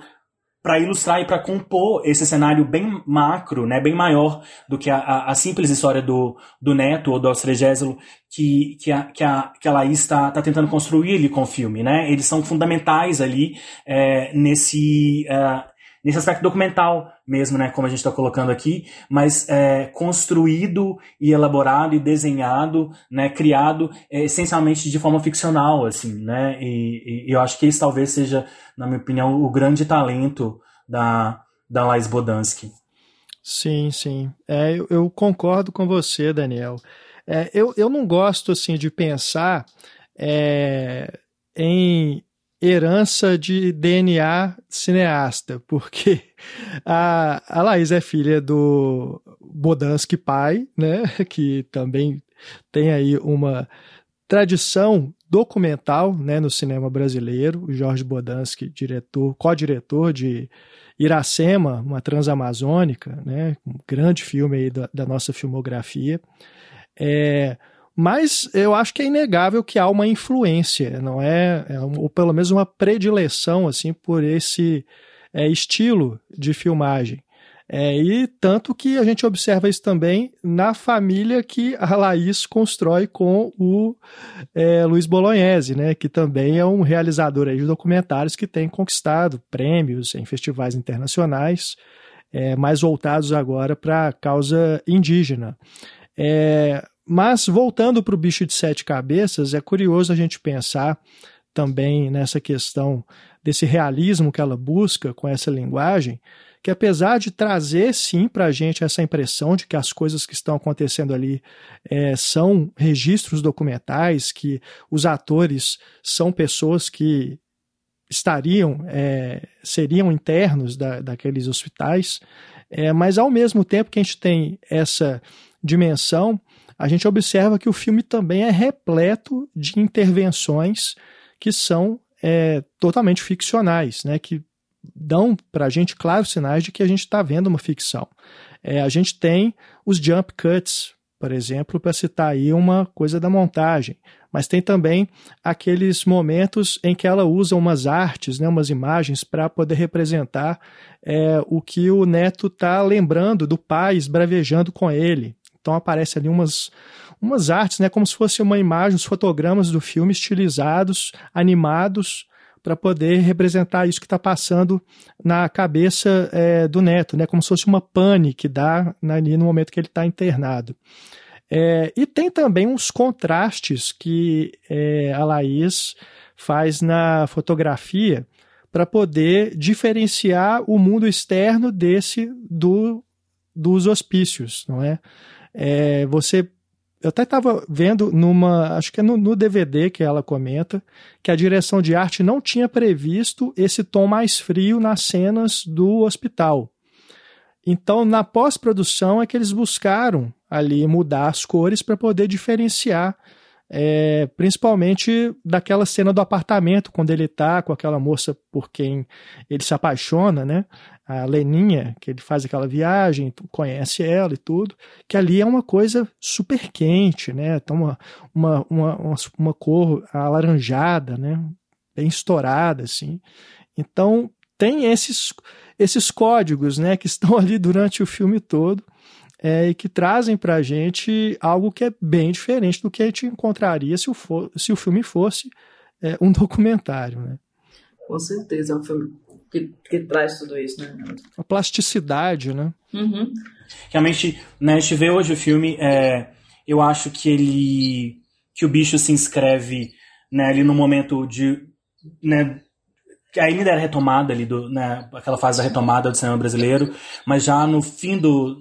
para ilustrar e para compor esse cenário bem macro, né, bem maior do que a, a, simples história do, do Neto ou do Austregésilo que, que, a, que, a, que a Laís está tá tentando construir ali com o filme. Né? Eles são fundamentais ali é, nesse, é, nesse aspecto documental mesmo, né, como a gente está colocando aqui, mas é, construído e elaborado e desenhado, né, criado é, essencialmente de forma ficcional, assim, né, e, e, eu acho que esse talvez seja, na minha opinião, o grande talento da, da Lais Bodansky. Sim, sim, é, eu, eu concordo com você, Daniel. É, eu, eu não gosto, assim, de pensar é, em herança de DNA cineasta, porque a, a Laís é filha do Bodansky pai, né, que também tem aí uma tradição documental né, no cinema brasileiro. O Jorge Bodansky, diretor, co-diretor de Iracema, uma transamazônica, né, um grande filme aí da, da nossa filmografia. É, mas eu acho que é inegável que há uma influência, não é? é ou pelo menos uma predileção assim por esse é, estilo de filmagem. É, e tanto que a gente observa isso também na família que a Laís constrói com o é, Luiz Bolognese, né, que também é um realizador aí de documentários que tem conquistado prêmios em festivais internacionais, é, mais voltados agora para a causa indígena. É, mas voltando para o bicho de sete cabeças, é curioso a gente pensar também nessa questão desse realismo que ela busca com essa linguagem, que apesar de trazer sim para a gente essa impressão de que as coisas que estão acontecendo ali é, são registros documentais, que os atores são pessoas que estariam, é, seriam internos da, daqueles hospitais, é, mas ao mesmo tempo que a gente tem essa dimensão, a gente observa que o filme também é repleto de intervenções que são é, totalmente ficcionais, né, que dão para a gente claros sinais de que a gente está vendo uma ficção. É, a gente tem os jump cuts, por exemplo, para citar aí uma coisa da montagem, mas tem também aqueles momentos em que ela usa umas artes, né, umas imagens para poder representar é, o que o neto está lembrando do pai esbravejando com ele. Então aparece ali umas, umas artes, né, como se fosse uma imagem, os fotogramas do filme estilizados, animados, para poder representar isso que está passando na cabeça é, do neto, né? como se fosse uma pane que dá ali no momento que ele está internado. É, e tem também uns contrastes que é, a Laís faz na fotografia para poder diferenciar o mundo externo desse do, dos hospícios, não é? É você eu até estava vendo numa, acho que é no, no, DVD que ela comenta, que a direção de arte não tinha previsto esse tom mais frio nas cenas do hospital. Então, na pós-produção é que eles buscaram ali mudar as cores para poder diferenciar, é, principalmente daquela cena do apartamento, quando ele está com aquela moça por quem ele se apaixona, né? A Leninha, que ele faz aquela viagem, conhece ela e tudo, que ali é uma coisa super quente, né? Então, uma, uma, uma, uma cor alaranjada, né? Bem estourada, assim. Então, tem esses, esses códigos, né? Que estão ali durante o filme todo é, e que trazem para a gente algo que é bem diferente do que a gente encontraria se o, for, se o filme fosse é, um documentário, né? Com certeza, é um filme que, que traz tudo isso, né? A plasticidade, né? Uhum. Realmente, né, a gente vê hoje o filme, é, eu acho que ele. que o bicho se inscreve né, ali no momento de. Né, ainda era retomada ali, do, né, aquela fase da retomada do cinema brasileiro, mas já no fim do,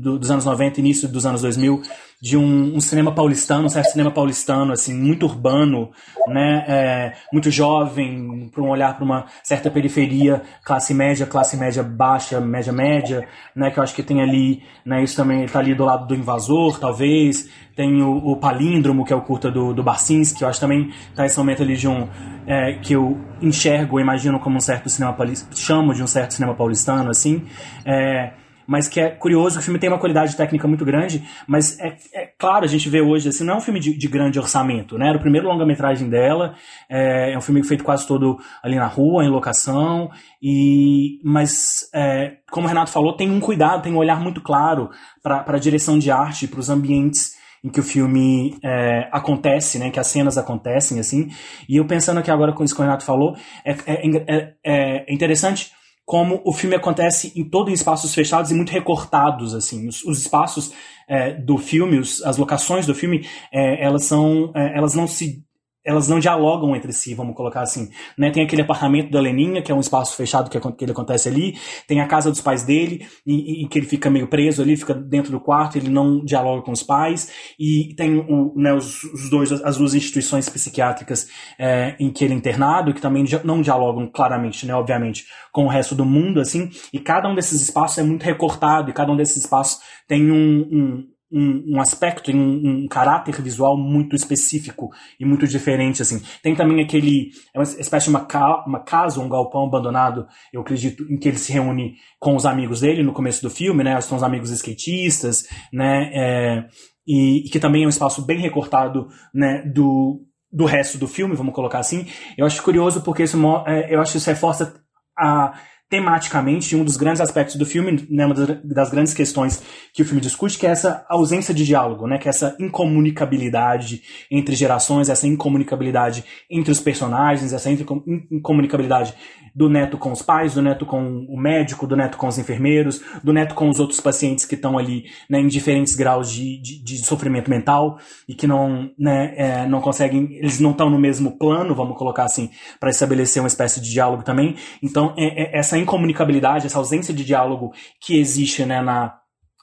do, dos anos 90, início dos anos 2000, de um, um, cinema paulistano, um certo cinema paulistano, assim, muito urbano, né, é, muito jovem, para um olhar para uma certa periferia, classe média, classe média baixa, média média, né, que eu acho que tem ali, né, isso também está ali do lado do invasor, talvez, tem o, o Palíndromo, que é o curta do, do Barcinski, que eu acho também está esse momento ali de um, é, que eu enxergo, imagino como um certo cinema paulistano, chamo de um certo cinema paulistano, assim, é, mas que é curioso, o filme tem uma qualidade técnica muito grande, mas é, é claro, a gente vê hoje, assim, não é um filme de, de grande orçamento, né? Era o primeiro longa-metragem dela, é, é, um filme feito quase todo ali na rua, em locação, e mas, é, como o Renato falou, tem um cuidado, tem um olhar muito claro para a direção de arte, para os ambientes em que o filme é, acontece, né, que as cenas acontecem, assim, e eu pensando aqui agora com isso que o Renato falou, é, é, é, é interessante como o filme acontece em todo em espaços fechados e muito recortados assim. Os, os espaços é, do filme os, as locações do filme é, elas são é, elas não se elas não dialogam entre si, vamos colocar assim. Né? Tem aquele apartamento da Leninha, que é um espaço fechado que, que ele acontece ali, tem a casa dos pais dele, e, e, que ele fica meio preso ali, fica dentro do quarto, ele não dialoga com os pais, e tem o, né, os, os, dois, as duas instituições psiquiátricas é, em que ele é internado, que também não dialogam claramente, né, obviamente, com o resto do mundo, assim, e cada um desses espaços é muito recortado, e cada um desses espaços tem um, um um, um aspecto, um, um, caráter visual muito específico e muito diferente, assim. Tem também aquele, é uma espécie de uma, ca, uma casa, um galpão abandonado, eu acredito, em que ele se reúne com os amigos dele no começo do filme, né, são os amigos skatistas, né, é, e, e, que também é um espaço bem recortado, né, do, do resto do filme, vamos colocar assim. Eu acho curioso porque isso, é, eu acho que isso reforça a tematicamente um dos grandes aspectos do filme, né, uma das grandes questões que o filme discute, que é essa ausência de diálogo, né, que é essa incomunicabilidade entre gerações, essa incomunicabilidade entre os personagens, essa incomunicabilidade do neto com os pais, do neto com o médico, do neto com os enfermeiros, do neto com os outros pacientes que estão ali né, em diferentes graus de, de, de, sofrimento mental e que não, né, é, não conseguem, eles não estão no mesmo plano, vamos colocar assim, para estabelecer uma espécie de diálogo também. Então, é, é, essa incomunicabilidade, essa ausência de diálogo que existe né, na,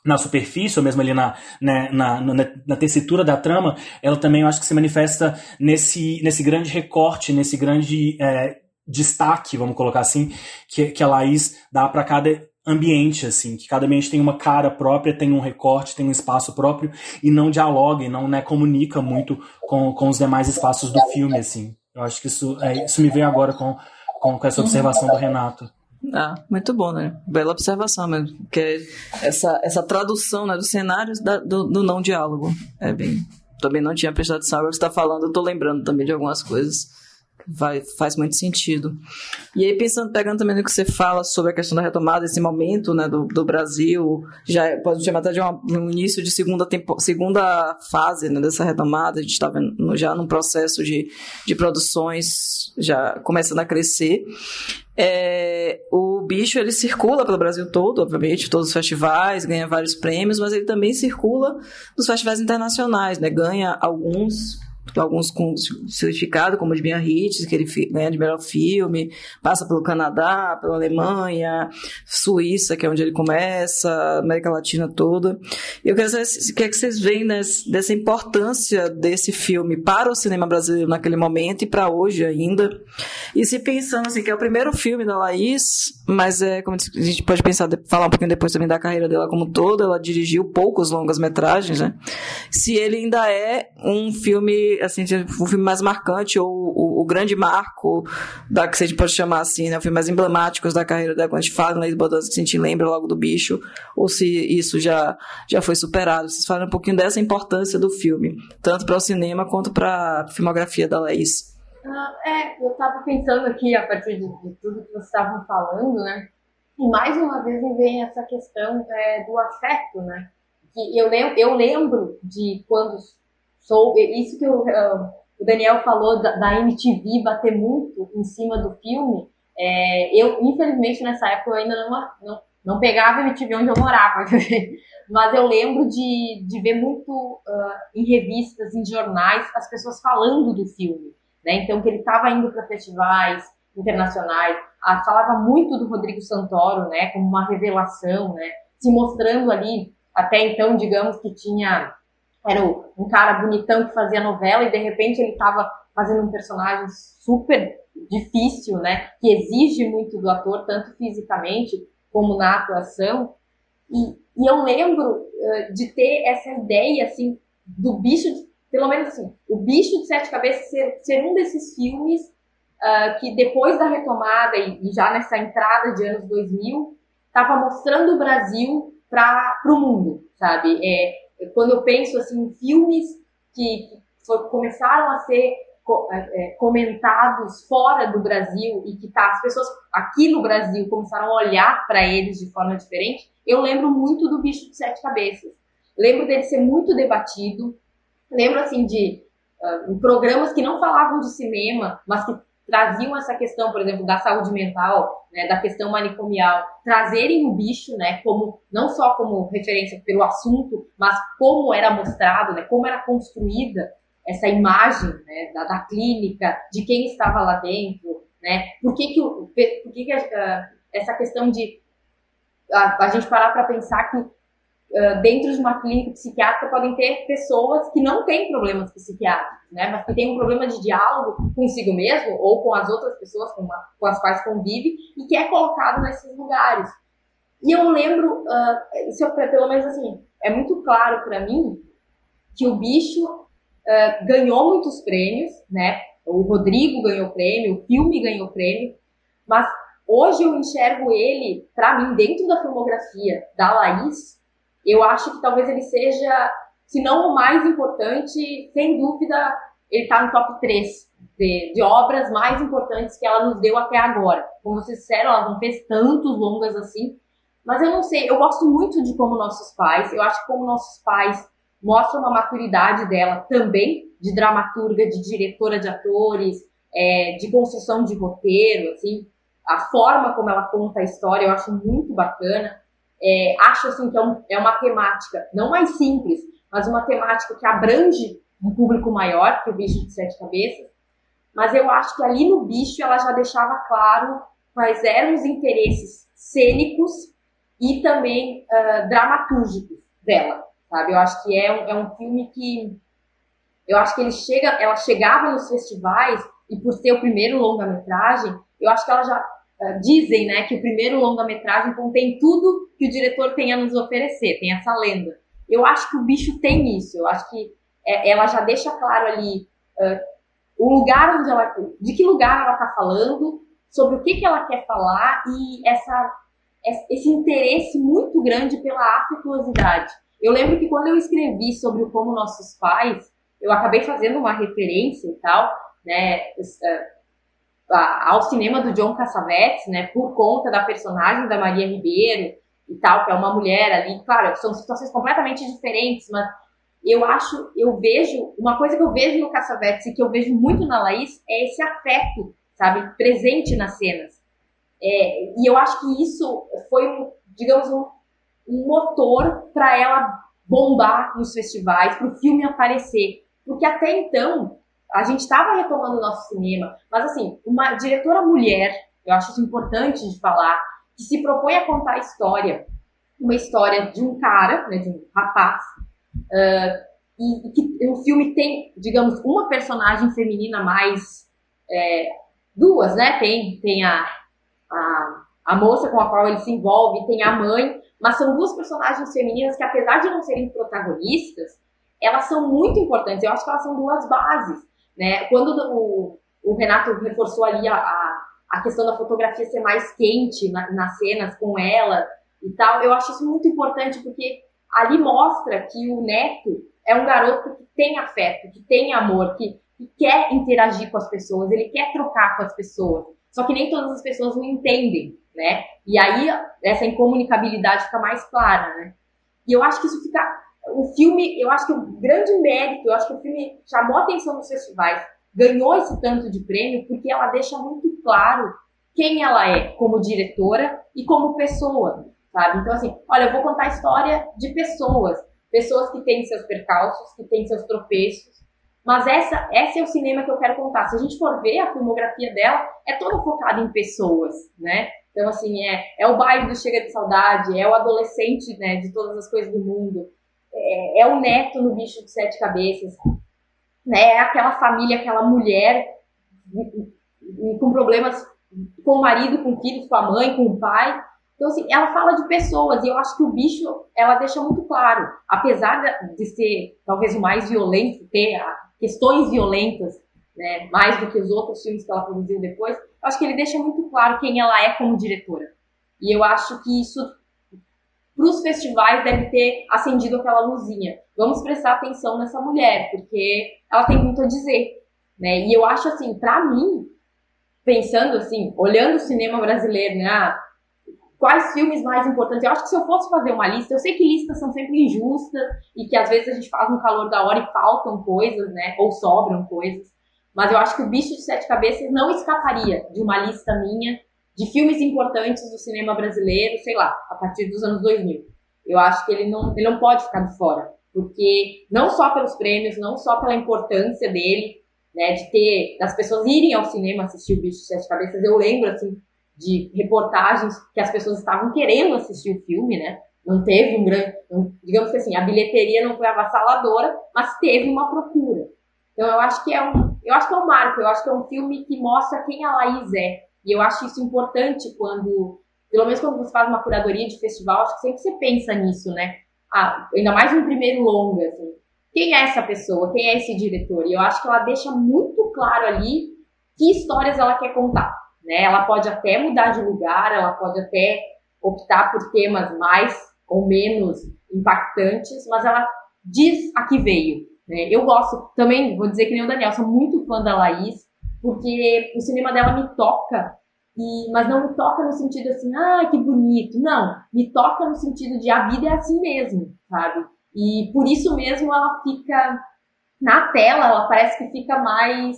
na superfície, ou mesmo ali na, né, na, na, na, tessitura da trama, ela também eu acho que se manifesta nesse, nesse grande recorte, nesse grande é, destaque, vamos colocar assim, que, que a Laís dá para cada ambiente, assim, que cada ambiente tem uma cara própria, tem um recorte, tem um espaço próprio, e não dialoga, e não né, comunica muito com, com os demais espaços do filme, assim. Eu acho que isso, é, isso me veio agora com, com, com essa observação do Renato. Ah, muito bom, né? Bela observação mesmo. Que é essa, essa tradução né, dos cenários da, do, do, não diálogo. É bem. Também não tinha prestado atenção. Agora você está falando, eu tô lembrando também de algumas coisas vai, faz muito sentido. E aí, pensando, pegando também no que você fala sobre a questão da retomada, esse momento né, do, do Brasil, já pode chamar até de uma, um início de segunda, tempo, segunda fase né, dessa retomada, a gente está já num processo de, de produções já começando a crescer. É, o bicho ele circula pelo Brasil todo, obviamente, todos os festivais, ganha vários prêmios, mas ele também circula nos festivais internacionais, né? Ganha alguns alguns com certificado, como os Biarritz, que ele ganha de melhor filme, passa pelo Canadá, pela Alemanha, Suíça, que é onde ele começa, América Latina toda. E eu quero saber o que é que vocês veem nesse, dessa importância desse filme para o cinema brasileiro naquele momento e para hoje ainda. E se pensando assim, que é o primeiro filme da Laís, mas é como a gente pode pensar, falar um pouquinho depois também da carreira dela como toda, ela dirigiu poucos longas metragens, né? Se ele ainda é um filme assim, o filme mais marcante ou o, o, grande marco da que a gente pode chamar assim, né, o filme mais emblemático da carreira dela, quando a gente fala em Lady Bodança, que a gente lembra logo do bicho, ou se isso já, já foi superado. Vocês falam um pouquinho dessa importância do filme, tanto para o cinema quanto para a filmografia da Laís. Ah, é, eu estava pensando aqui, a partir de, de tudo que vocês estavam falando, né, e mais uma vez me vem essa questão é, do afeto, né, que eu, eu lembro de quando isso que o, uh, o Daniel falou da, da, MTV bater muito em cima do filme. É, eu, infelizmente, nessa época eu ainda não, não, não pegava MTV onde eu morava, mas eu lembro de, de ver muito uh, em revistas, em jornais, as pessoas falando do filme. Né? Então, que ele estava indo para festivais internacionais, ah, falava muito do Rodrigo Santoro, né, como uma revelação, né, se mostrando ali, até então, digamos que tinha era um cara bonitão que fazia novela e de repente ele estava fazendo um personagem super difícil, né? Que exige muito do ator, tanto fisicamente como na atuação. E, e eu lembro uh, de ter essa ideia, assim, do bicho, de, pelo menos assim, o bicho de sete cabeças ser, ser um desses filmes uh, que depois da retomada e, e, já nessa entrada de anos 2000, estava mostrando o Brasil para o mundo, sabe? É, quando eu penso assim, filmes que, começaram a ser é, é, comentados fora do Brasil e que tá, as pessoas aqui no Brasil começaram a olhar para eles de forma diferente, eu lembro muito do Bicho de Sete Cabeças. Lembro dele ser muito debatido. Lembro assim de uh, programas que não falavam de cinema, mas que traziam essa questão, por exemplo, da saúde mental, né, da questão manicomial, trazerem o bicho, né, como não só como referência pelo assunto, mas como era mostrado, né, como era construída essa imagem né, da, da, clínica, de quem estava lá dentro, né, por que que, por que, que uh, essa questão de a, a gente parar para pensar que dentro de uma clínica psiquiátrica podem ter pessoas que não têm problemas psiquiátricos, né? Mas que têm um problema de diálogo consigo mesmo ou com as outras pessoas com, uma, com as quais convive e que é colocado nesses lugares. E eu lembro, uh, isso é, pelo menos assim, é muito claro para mim que o bicho uh, ganhou muitos prêmios, né? O Rodrigo ganhou prêmio, o filme ganhou prêmio, mas hoje eu enxergo ele, para mim, dentro da filmografia da Laís, eu acho que talvez ele seja, se não o mais importante, sem dúvida, ele está no top 3 de, de, obras mais importantes que ela nos deu até agora. Como vocês disseram, ela não fez tantos longas assim, mas eu não sei, eu gosto muito de como nossos pais, eu acho que como nossos pais mostram uma maturidade dela também, de dramaturga, de diretora de atores, é, de construção de roteiro, assim, a forma como ela conta a história eu acho muito bacana. É, acho assim que é, um, é, uma temática não mais simples, mas uma temática que abrange um público maior que o bicho de sete cabeças. Mas eu acho que ali no bicho ela já deixava claro quais eram os interesses cênicos e também uh, dramatúrgicos dela, sabe? Eu acho que é um, é um filme que eu acho que ele chega, ela chegava nos festivais e por ser o primeiro longa-metragem, eu acho que ela já uh, dizem, né, que o primeiro longa-metragem contém tudo que o diretor tem a nos oferecer, tem essa lenda. Eu acho que o bicho tem isso. Eu acho que é, ela já deixa claro ali uh, o lugar onde ela, de que lugar ela está falando, sobre o que que ela quer falar e essa esse interesse muito grande pela afetuosidade. Eu lembro que quando eu escrevi sobre o como nossos pais, eu acabei fazendo uma referência e tal, né, ao cinema do John Cassavetes, né, por conta da personagem da Maria Ribeiro e tal, que é uma mulher ali, claro, são situações completamente diferentes, mas eu acho, eu vejo, uma coisa que eu vejo no Cassavetes e que eu vejo muito na Laís é esse afeto, sabe, presente nas cenas. É, e eu acho que isso foi, digamos, um, um motor para ela bombar nos festivais, para o filme aparecer. Porque até então, a gente estava retomando o nosso cinema, mas assim, uma diretora mulher, eu acho isso importante de falar, que se propõe a contar a história, uma história de um cara, né, de um rapaz, uh, e, e, que o filme tem, digamos, uma personagem feminina mais, é, duas, né, tem, tem a, a, a moça com a qual ele se envolve, tem a mãe, mas são duas personagens femininas que, apesar de não serem protagonistas, elas são muito importantes. Eu acho que elas são duas bases. Né? Quando o, o Renato reforçou ali a, a, a, questão da fotografia ser mais quente na, nas cenas com ela e tal, eu acho isso muito importante porque ali mostra que o Neto é um garoto que tem afeto, que tem amor, que, que quer interagir com as pessoas, ele quer trocar com as pessoas. Só que nem todas as pessoas o entendem, né? E aí essa incomunicabilidade fica mais clara, né? E eu acho que isso fica o filme, eu acho que o grande mérito, eu acho que o filme chamou atenção nos festivais, ganhou esse tanto de prêmio, porque ela deixa muito claro quem ela é como diretora e como pessoa, sabe? Então, assim, olha, eu vou contar a história de pessoas, pessoas que têm seus percalços, que têm seus tropeços, mas essa, esse é o cinema que eu quero contar. Se a gente for ver a filmografia dela, é toda focada em pessoas, né? Então, assim, é, é o bairro do Chega de Saudade, é o adolescente, né, de todas as coisas do mundo, é, é o neto no bicho de sete cabeças, né? É aquela família, aquela mulher com problemas com o marido, com filhos, com a mãe, com o pai. Então, assim, ela fala de pessoas e eu acho que o bicho, ela deixa muito claro, apesar de ser talvez o mais violento, ter questões violentas, né, mais do que os outros filmes que ela produziu depois, eu acho que ele deixa muito claro quem ela é como diretora. E eu acho que isso para os festivais deve ter acendido aquela luzinha. Vamos prestar atenção nessa mulher, porque ela tem muito a dizer. Né? E eu acho assim, para mim, pensando assim, olhando o cinema brasileiro, né? Ah, quais filmes mais importantes? Eu acho que se eu fosse fazer uma lista, eu sei que listas são sempre injustas e que às vezes a gente faz no calor da hora e faltam coisas, né? Ou sobram coisas. Mas eu acho que o Bicho de Sete Cabeças não escaparia de uma lista minha de filmes importantes do cinema brasileiro, sei lá, a partir dos anos 2000. Eu acho que ele não, ele não pode ficar de fora, porque não só pelos prêmios, não só pela importância dele, né, de ter, das pessoas irem ao cinema assistir o Bicho de Sete Cabeças, eu lembro, assim, de reportagens que as pessoas estavam querendo assistir o filme, né, não teve um grande, digamos que assim, a bilheteria não foi avassaladora, mas teve uma procura. Então eu acho que é um, eu acho que é um marco, eu acho que é um filme que mostra quem a Laís é, e eu acho isso importante quando, pelo menos quando você faz uma curadoria de festival, acho que sempre você pensa nisso, né? Ah, ainda mais um primeiro longa, assim. Quem é essa pessoa? Quem é esse diretor? E eu acho que ela deixa muito claro ali que histórias ela quer contar, né? Ela pode até mudar de lugar, ela pode até optar por temas mais ou menos impactantes, mas ela diz a que veio. Né? Eu gosto, também, vou dizer que nem o Daniel, sou muito fã da Laís, porque o cinema dela me toca, e, mas não me toca no sentido assim, ah, que bonito. Não, me toca no sentido de a vida é assim mesmo, sabe? E por isso mesmo ela fica na tela, ela parece que fica mais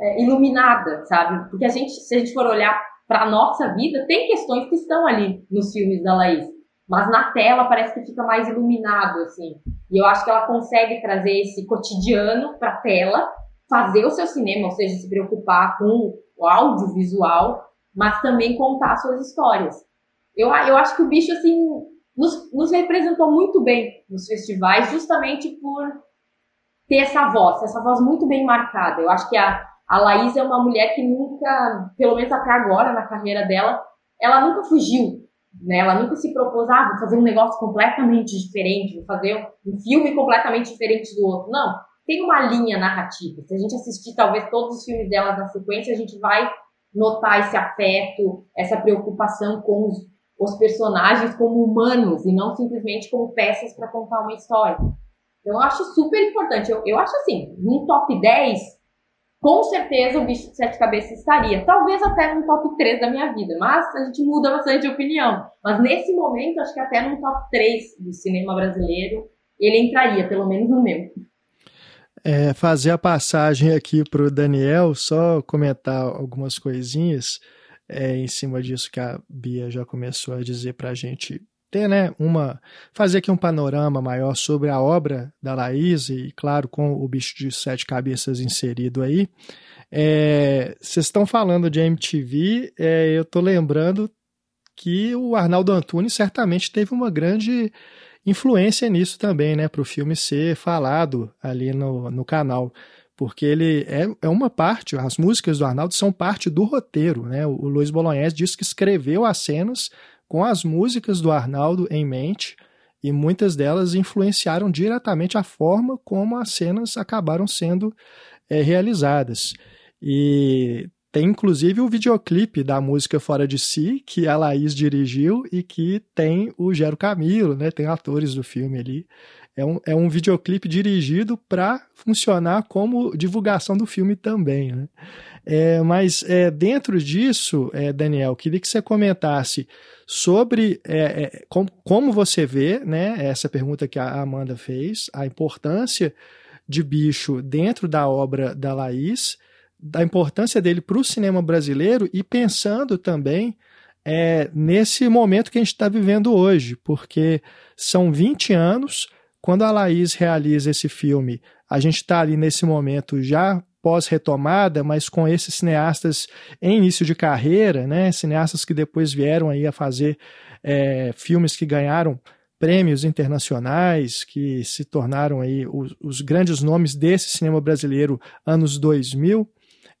é, iluminada, sabe? Porque a gente, se a gente for olhar para nossa vida, tem questões que estão ali nos filmes da Laís, mas na tela parece que fica mais iluminado, assim. E eu acho que ela consegue trazer esse cotidiano para tela, fazer o seu cinema, ou seja, se preocupar com o audiovisual, mas também contar suas histórias. Eu, eu acho que o bicho, assim, nos, nos representou muito bem nos festivais, justamente por ter essa voz, essa voz muito bem marcada. Eu acho que a, a Laís é uma mulher que nunca, pelo menos até agora na carreira dela, ela nunca fugiu, né? Ela nunca se propôs, ah, vou fazer um negócio completamente diferente, vou fazer um filme completamente diferente do outro. Não, tem uma linha narrativa. Se a gente assistir talvez todos os filmes dela na sequência, a gente vai notar esse afeto, essa preocupação com os, os personagens como humanos e não simplesmente como peças para contar uma história. Então, eu acho super importante. Eu, eu acho assim, num top 10, com certeza o bicho de sete cabeças estaria. Talvez até no top 3 da minha vida, mas a gente muda bastante de opinião. Mas nesse momento, acho que até no top 3 do cinema brasileiro, ele entraria, pelo menos no meu. É, fazer a passagem aqui para o Daniel, só comentar algumas coisinhas é, em cima disso que a Bia já começou a dizer para a gente ter, né, uma fazer aqui um panorama maior sobre a obra da Laís e, claro, com o bicho de sete cabeças inserido aí. É, vocês estão falando de MTV, é, eu estou lembrando que o Arnaldo Antunes certamente teve uma grande influência nisso também, né, para o filme ser falado ali no, no canal porque ele é, é uma parte, as músicas do Arnaldo são parte do roteiro, né? O, o Luiz Bolognese disse que escreveu as cenas com as músicas do Arnaldo em mente e muitas delas influenciaram diretamente a forma como as cenas acabaram sendo é, realizadas. E tem inclusive o videoclipe da música Fora de Si, que a Laís dirigiu e que tem o Gero Camilo, né? Tem atores do filme ali. É um, é um videoclipe dirigido para funcionar como divulgação do filme também, né? É, mas é, dentro disso, é, Daniel, queria que você comentasse sobre é, é, com, como você vê, né, essa pergunta que a Amanda fez, a importância de bicho dentro da obra da Laís, da importância dele para o cinema brasileiro e pensando também é, nesse momento que a gente está vivendo hoje, porque são 20 anos, quando a Laís realiza esse filme, a gente está ali nesse momento já pós-retomada, mas com esses cineastas em início de carreira, né? Cineastas que depois vieram aí a fazer é, filmes que ganharam prêmios internacionais, que se tornaram aí os, os grandes nomes desse cinema brasileiro anos 2000.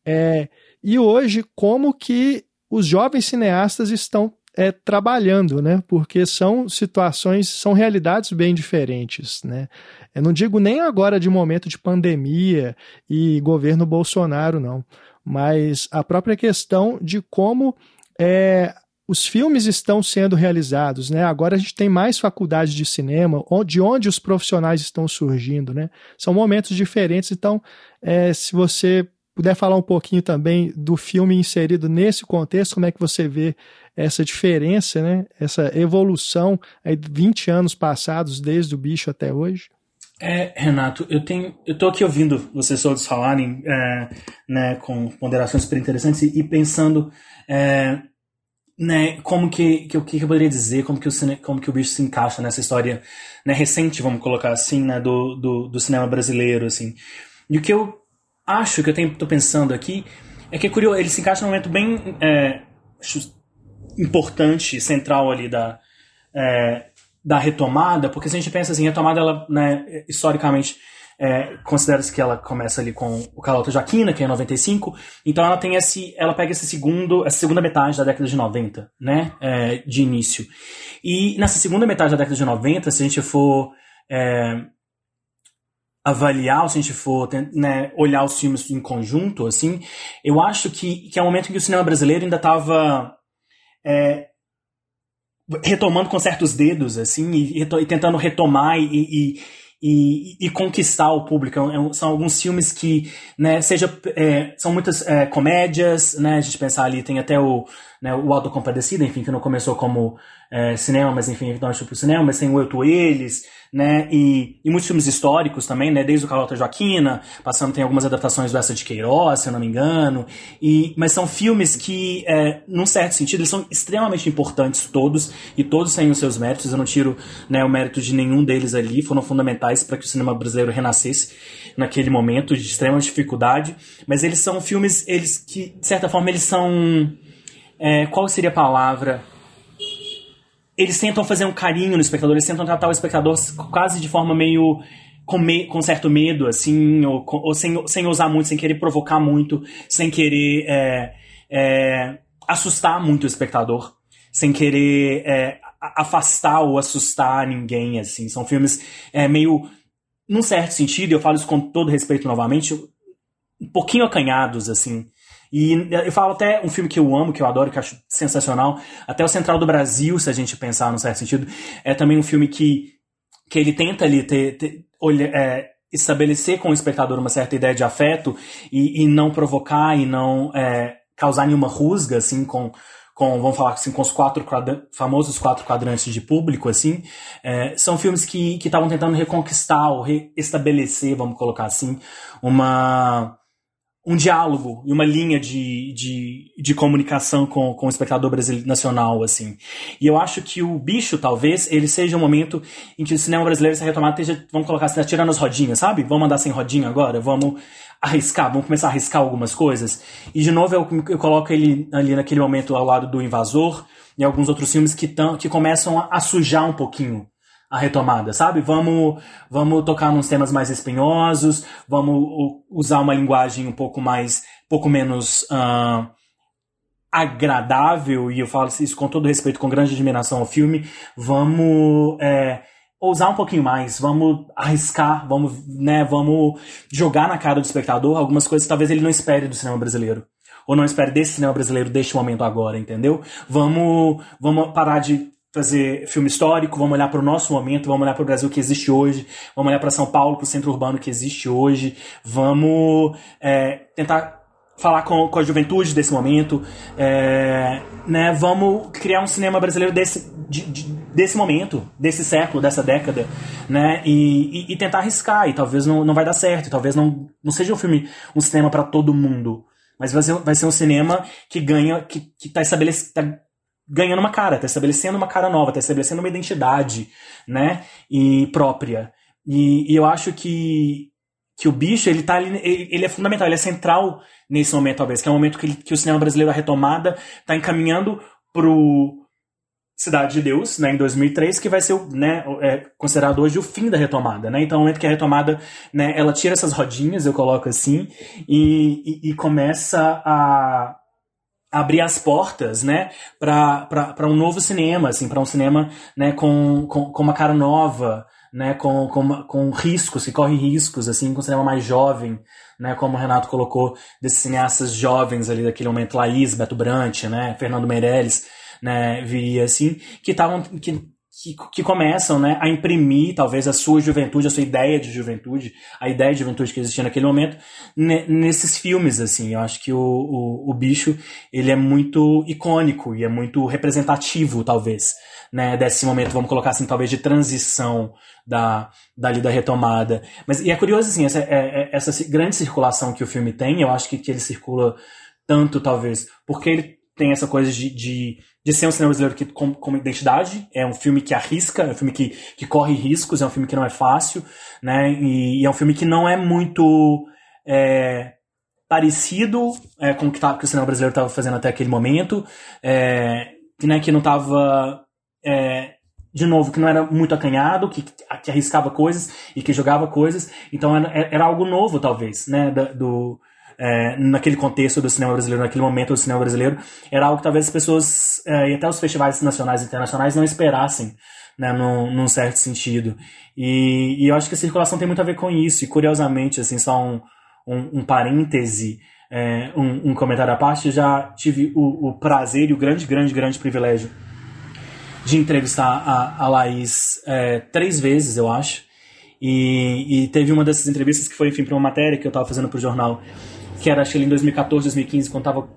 É, e hoje, como que os jovens cineastas estão é, trabalhando, né? Porque são situações, são realidades bem diferentes, né? Eu não digo nem agora de momento de pandemia e governo Bolsonaro, não, mas a própria questão de como é, os filmes estão sendo realizados, né? Agora a gente tem mais faculdades de cinema, de onde os profissionais estão surgindo, né? São momentos diferentes, então, é, se você puder falar um pouquinho também do filme inserido nesse contexto, como é que você vê essa diferença, né? Essa evolução aí 20 anos passados desde o bicho até hoje? É, Renato, eu tenho, eu tô aqui ouvindo vocês todos falarem, é, né, com ponderações super interessantes e, e pensando, é, né, como que, que, que eu poderia dizer, como que o, como que o bicho se encaixa nessa história, né, recente, vamos colocar assim, né, do, do, do cinema brasileiro, assim. E o que eu acho que eu tô pensando aqui é que é curioso, ele se encaixa num momento bem é, importante, central ali da, é, da retomada, porque se a gente pensa assim, retomada, ela, né, historicamente, é, considera-se que ela começa ali com o Calota Jaquina, que é 95, então ela tem esse, ela pega esse segundo, essa segunda metade da década de 90, né, é, de início. E nessa segunda metade da década de 90, se a gente for é, avaliar, se a gente for né, olhar os filmes em conjunto, assim, eu acho que, que é um momento em que o cinema brasileiro ainda estava é, retomando com certos dedos, assim, e, e tentando retomar e, e, e, conquistar o público. É são alguns filmes que, né, seja, é, são muitas é, comédias, né, a gente pensar ali, tem até o, né, o Auto Compadecida, enfim, que não começou como é, cinema, mas enfim, então acho pro cinema, mas tem o Eu, Tu, Eles, né, e, e muitos filmes históricos também, né, desde o Carlota Joaquina, passando tem algumas adaptações do Essa de Queiroz, se eu não me engano, e, mas são filmes que, é, num certo sentido, eles são extremamente importantes todos, e todos têm os seus méritos, eu não tiro, né, o mérito de nenhum deles ali, foram fundamentais para que o cinema brasileiro renascesse naquele momento de extrema dificuldade, mas eles são filmes, eles que, de certa forma, eles são, é, qual seria a palavra eles tentam fazer um carinho no espectador, eles tentam tratar o espectador quase de forma meio com, me, com certo medo, assim, ou, ou, sem, sem usar muito, sem querer provocar muito, sem querer é, é, assustar muito o espectador, sem querer é, afastar ou assustar ninguém, assim. São filmes é, meio, num certo sentido, eu falo isso com todo respeito novamente, um pouquinho acanhados, assim. E eu falo até um filme que eu amo, que eu adoro, que eu acho sensacional, até o Central do Brasil, se a gente pensar num certo sentido, é também um filme que, que ele tenta ali ter, ter olha, é, estabelecer com o espectador uma certa ideia de afeto e, e não provocar e não é, causar nenhuma rusga, assim, com, com, vamos falar assim, com os quatro famosos quatro quadrantes de público, assim, é, são filmes que estavam tentando reconquistar ou reestabelecer, vamos colocar assim, uma um diálogo e uma linha de, de, de comunicação com, com o espectador brasileiro nacional, assim. E eu acho que o bicho, talvez, ele seja um momento em que o cinema brasileiro, essa retomada, esteja, vamos colocar assim, tirando as rodinhas, sabe? Vamos andar sem rodinha agora? Vamos arriscar, vamos começar a arriscar algumas coisas. E, de novo, eu, eu coloco ele ali naquele momento ao lado do Invasor e alguns outros filmes que, tão, que começam a, a sujar um pouquinho a retomada, sabe? Vamos, vamos tocar nos temas mais espinhosos, vamos usar uma linguagem um pouco mais, pouco menos uh, agradável, e eu falo isso com todo respeito, com grande admiração ao filme, vamos é, ousar um pouquinho mais, vamos arriscar, vamos, né, vamos jogar na cara do espectador algumas coisas que talvez ele não espere do cinema brasileiro ou não espere desse cinema brasileiro deste momento agora, entendeu? Vamos, vamos parar de fazer filme histórico, vamos olhar para o nosso momento, vamos olhar para o Brasil que existe hoje, vamos olhar para São Paulo, para o centro urbano que existe hoje, vamos é, tentar falar com, com, a juventude desse momento, é, né? Vamos criar um cinema brasileiro desse, de, de, desse momento, desse século, dessa década, né? E, e, e, tentar arriscar, e talvez não, não vai dar certo, talvez não, não seja um filme, um cinema para todo mundo, mas vai ser, vai ser um cinema que ganha, que, que tá estabelecido, tá ganhando uma cara, tá estabelecendo uma cara nova, tá estabelecendo uma identidade, né, e própria. E, e eu acho que, que o bicho, ele tá ali, ele é fundamental, ele é central nesse momento, talvez, que é o momento que, ele, que o cinema brasileiro, a retomada, tá encaminhando pro Cidade de Deus, né, em 2003, que vai ser né, é, considerado hoje o fim da retomada, né? Então, é o momento que a retomada, né, ela tira essas rodinhas, eu coloco assim, e, e, e começa a abrir as portas, né, para um novo cinema, assim, para um cinema, né, com, com, com, uma cara nova, né, com, com, com riscos, que corre riscos, assim, com um cinema mais jovem, né, como o Renato colocou, desses cineastas jovens ali daquele momento, Laís, Beto Brant, né, Fernando Meirelles, né, viria assim, que estavam, que que, que começam né, a imprimir talvez a sua juventude, a sua ideia de juventude, a ideia de juventude que existia naquele momento, nesses filmes. assim Eu acho que o, o, o, bicho ele é muito icônico e é muito representativo, talvez, né, desse momento, vamos colocar assim, talvez de transição da, dali da retomada. Mas e é curioso assim, essa, é, é, essa grande circulação que o filme tem, eu acho que, que ele circula tanto, talvez, porque ele tem essa coisa de, de de ser um cinema brasileiro que, com, identidade, é um filme que arrisca, é um filme que, que corre riscos, é um filme que não é fácil, né? E, e é um filme que não é muito é, parecido é, com o que, tá, que o cinema brasileiro estava fazendo até aquele momento, é, né, que não estava é, de novo, que não era muito acanhado, que, que arriscava coisas e que jogava coisas. Então era, era algo novo, talvez, né? do, é, naquele contexto do cinema brasileiro, naquele momento do cinema brasileiro, era algo que talvez as pessoas, é, e até os festivais nacionais e internacionais, não esperassem, né, num, num certo sentido. E, e, eu acho que a circulação tem muito a ver com isso, e curiosamente, assim, só um, um, um parêntese, é, um, um, comentário à parte, já tive o, o, prazer e o grande, grande, grande privilégio de entrevistar a, a Laís é, três vezes, eu acho, E, e teve uma dessas entrevistas que foi, enfim, para uma matéria que eu estava fazendo para o jornal, que era, acho que em 2014, 2015, quando estava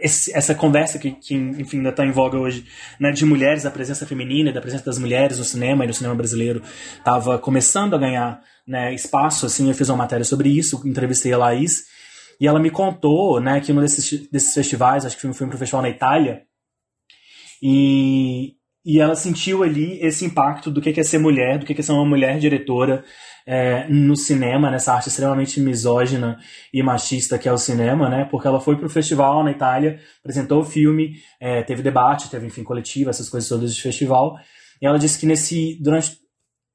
essa conversa que, que enfim, ainda está em voga hoje, né, de mulheres, da presença feminina e da presença das mulheres no cinema e no cinema brasileiro, estava começando a ganhar né, espaço, assim, eu fiz uma matéria sobre isso, entrevistei a Laís, e ela me contou, né, que um desses, desses festivais, acho que foi um filme para festival na Itália, e, e ela sentiu ali esse impacto do que é ser mulher, do que é ser uma mulher diretora é, no cinema, nessa arte extremamente misógina e machista que é o cinema, né? Porque ela foi para o festival na Itália, apresentou o filme, é, teve debate, teve, enfim, coletiva, essas coisas todas de festival. E ela disse que nesse, durante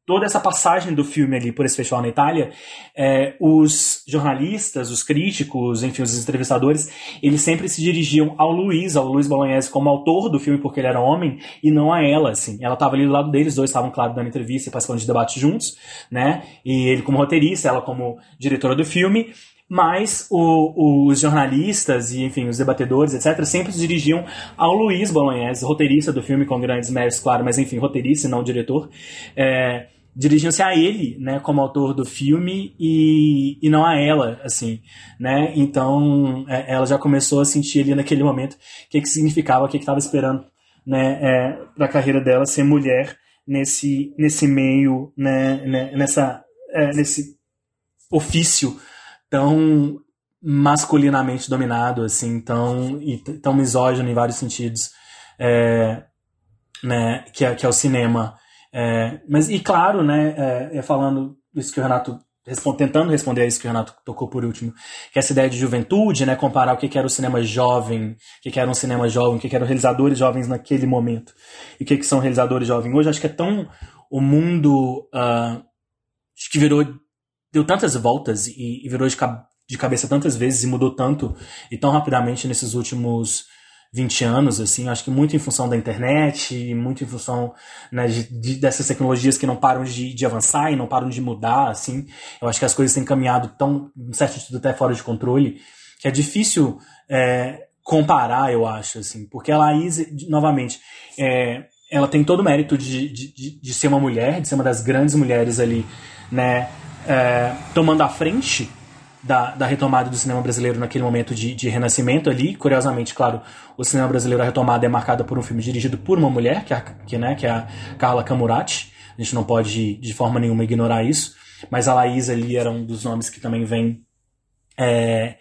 toda essa passagem do filme ali por esse festival na Itália, é, os jornalistas, os críticos, enfim, os entrevistadores, eles sempre se dirigiam ao Luiz, ao Luiz Bolognese como autor do filme porque ele era homem, e não a ela, assim. Ela estava ali do lado deles, dois estavam, claro, dando entrevista e participando de debate juntos, né? E ele como roteirista, ela como diretora do filme, mas o, os jornalistas e, enfim, os debatedores, etc., sempre se dirigiam ao Luiz Bolognese, roteirista do filme com grandes méritos, claro, mas, enfim, roteirista e não diretor. É, dirigiam-se a ele, né, como autor do filme e, e não a ela, assim, né? Então, é, ela já começou a sentir ali naquele momento o que que significava, o que estava esperando, né, é, para a carreira dela ser mulher nesse nesse meio, né, né nessa é, nesse ofício tão masculinamente dominado, assim, tão e tão misógino em vários sentidos, é, né, que é, que é o cinema. É, mas, e claro, né, é, é, falando isso que o Renato, tentando responder a isso que o Renato tocou por último, que essa ideia de juventude, né, comparar o que, era o cinema jovem, o que, era um cinema jovem, o que, eram realizadores jovens naquele momento, e o que, são realizadores jovens hoje, acho que é tão o mundo uh, que virou, deu tantas voltas e, e virou de, de cabeça tantas vezes e mudou tanto e tão rapidamente nesses últimos 20 anos, assim, acho que muito em função da internet, muito em função né, de, de, dessas tecnologias que não param de, de, avançar e não param de mudar, assim, eu acho que as coisas têm caminhado tão, em certo sentido, até fora de controle, que é difícil é, comparar, eu acho, assim, porque a Laís, novamente, é, ela tem todo o mérito de, de, de, ser uma mulher, de ser uma das grandes mulheres ali, né, é, tomando a frente da, da, retomada do cinema brasileiro naquele momento de, de, renascimento ali. Curiosamente, claro, o cinema brasileiro, a retomada é marcada por um filme dirigido por uma mulher, que é a, que, né, que é a Carla Camurati. A gente não pode, de forma nenhuma, ignorar isso. Mas a Laís ali era um dos nomes que também vem é,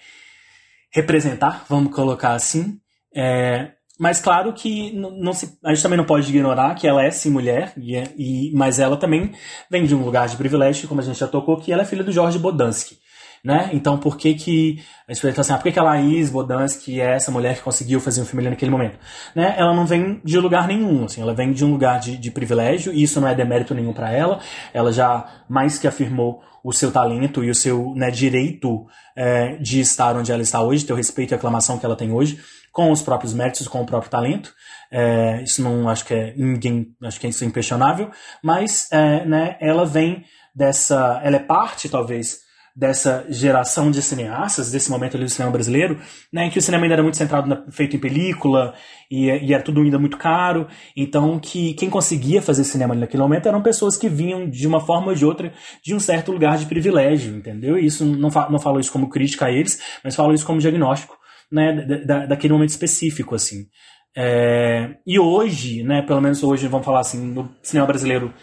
representar, vamos colocar assim. É, mas claro que não se, a gente também não pode ignorar que ela é sim mulher, e, é, e, mas ela também vem de um lugar de privilégio, como a gente já tocou, que ela é filha do Jorge Bodansky né? Então por que que pergunta assim, ah, por que, que a Laís Bodansky é essa mulher que conseguiu fazer um filme ali naquele momento? Né? Ela não vem de lugar nenhum, assim, ela vem de um lugar de, de privilégio, e isso não é demérito nenhum para ela, ela já mais que afirmou o seu talento e o seu né, direito é, de estar onde ela está hoje, ter o respeito e a aclamação que ela tem hoje, com os próprios méritos, com o próprio talento. É, isso não acho que é ninguém, acho que é isso é impressionável, mas é, né, ela vem dessa, ela é parte talvez dessa geração de cineastas, desse momento ali do cinema brasileiro, né, em que o cinema ainda era muito centrado na, feito em película e, e, era tudo ainda muito caro, então que quem conseguia fazer cinema ali naquele momento eram pessoas que vinham de uma forma ou de outra de um certo lugar de privilégio, entendeu? E isso não, fa não falo isso como crítica a eles, mas falo isso como diagnóstico, né, da, daquele momento específico, assim. É, e hoje, né, pelo menos hoje, vamos falar assim, no cinema brasileiro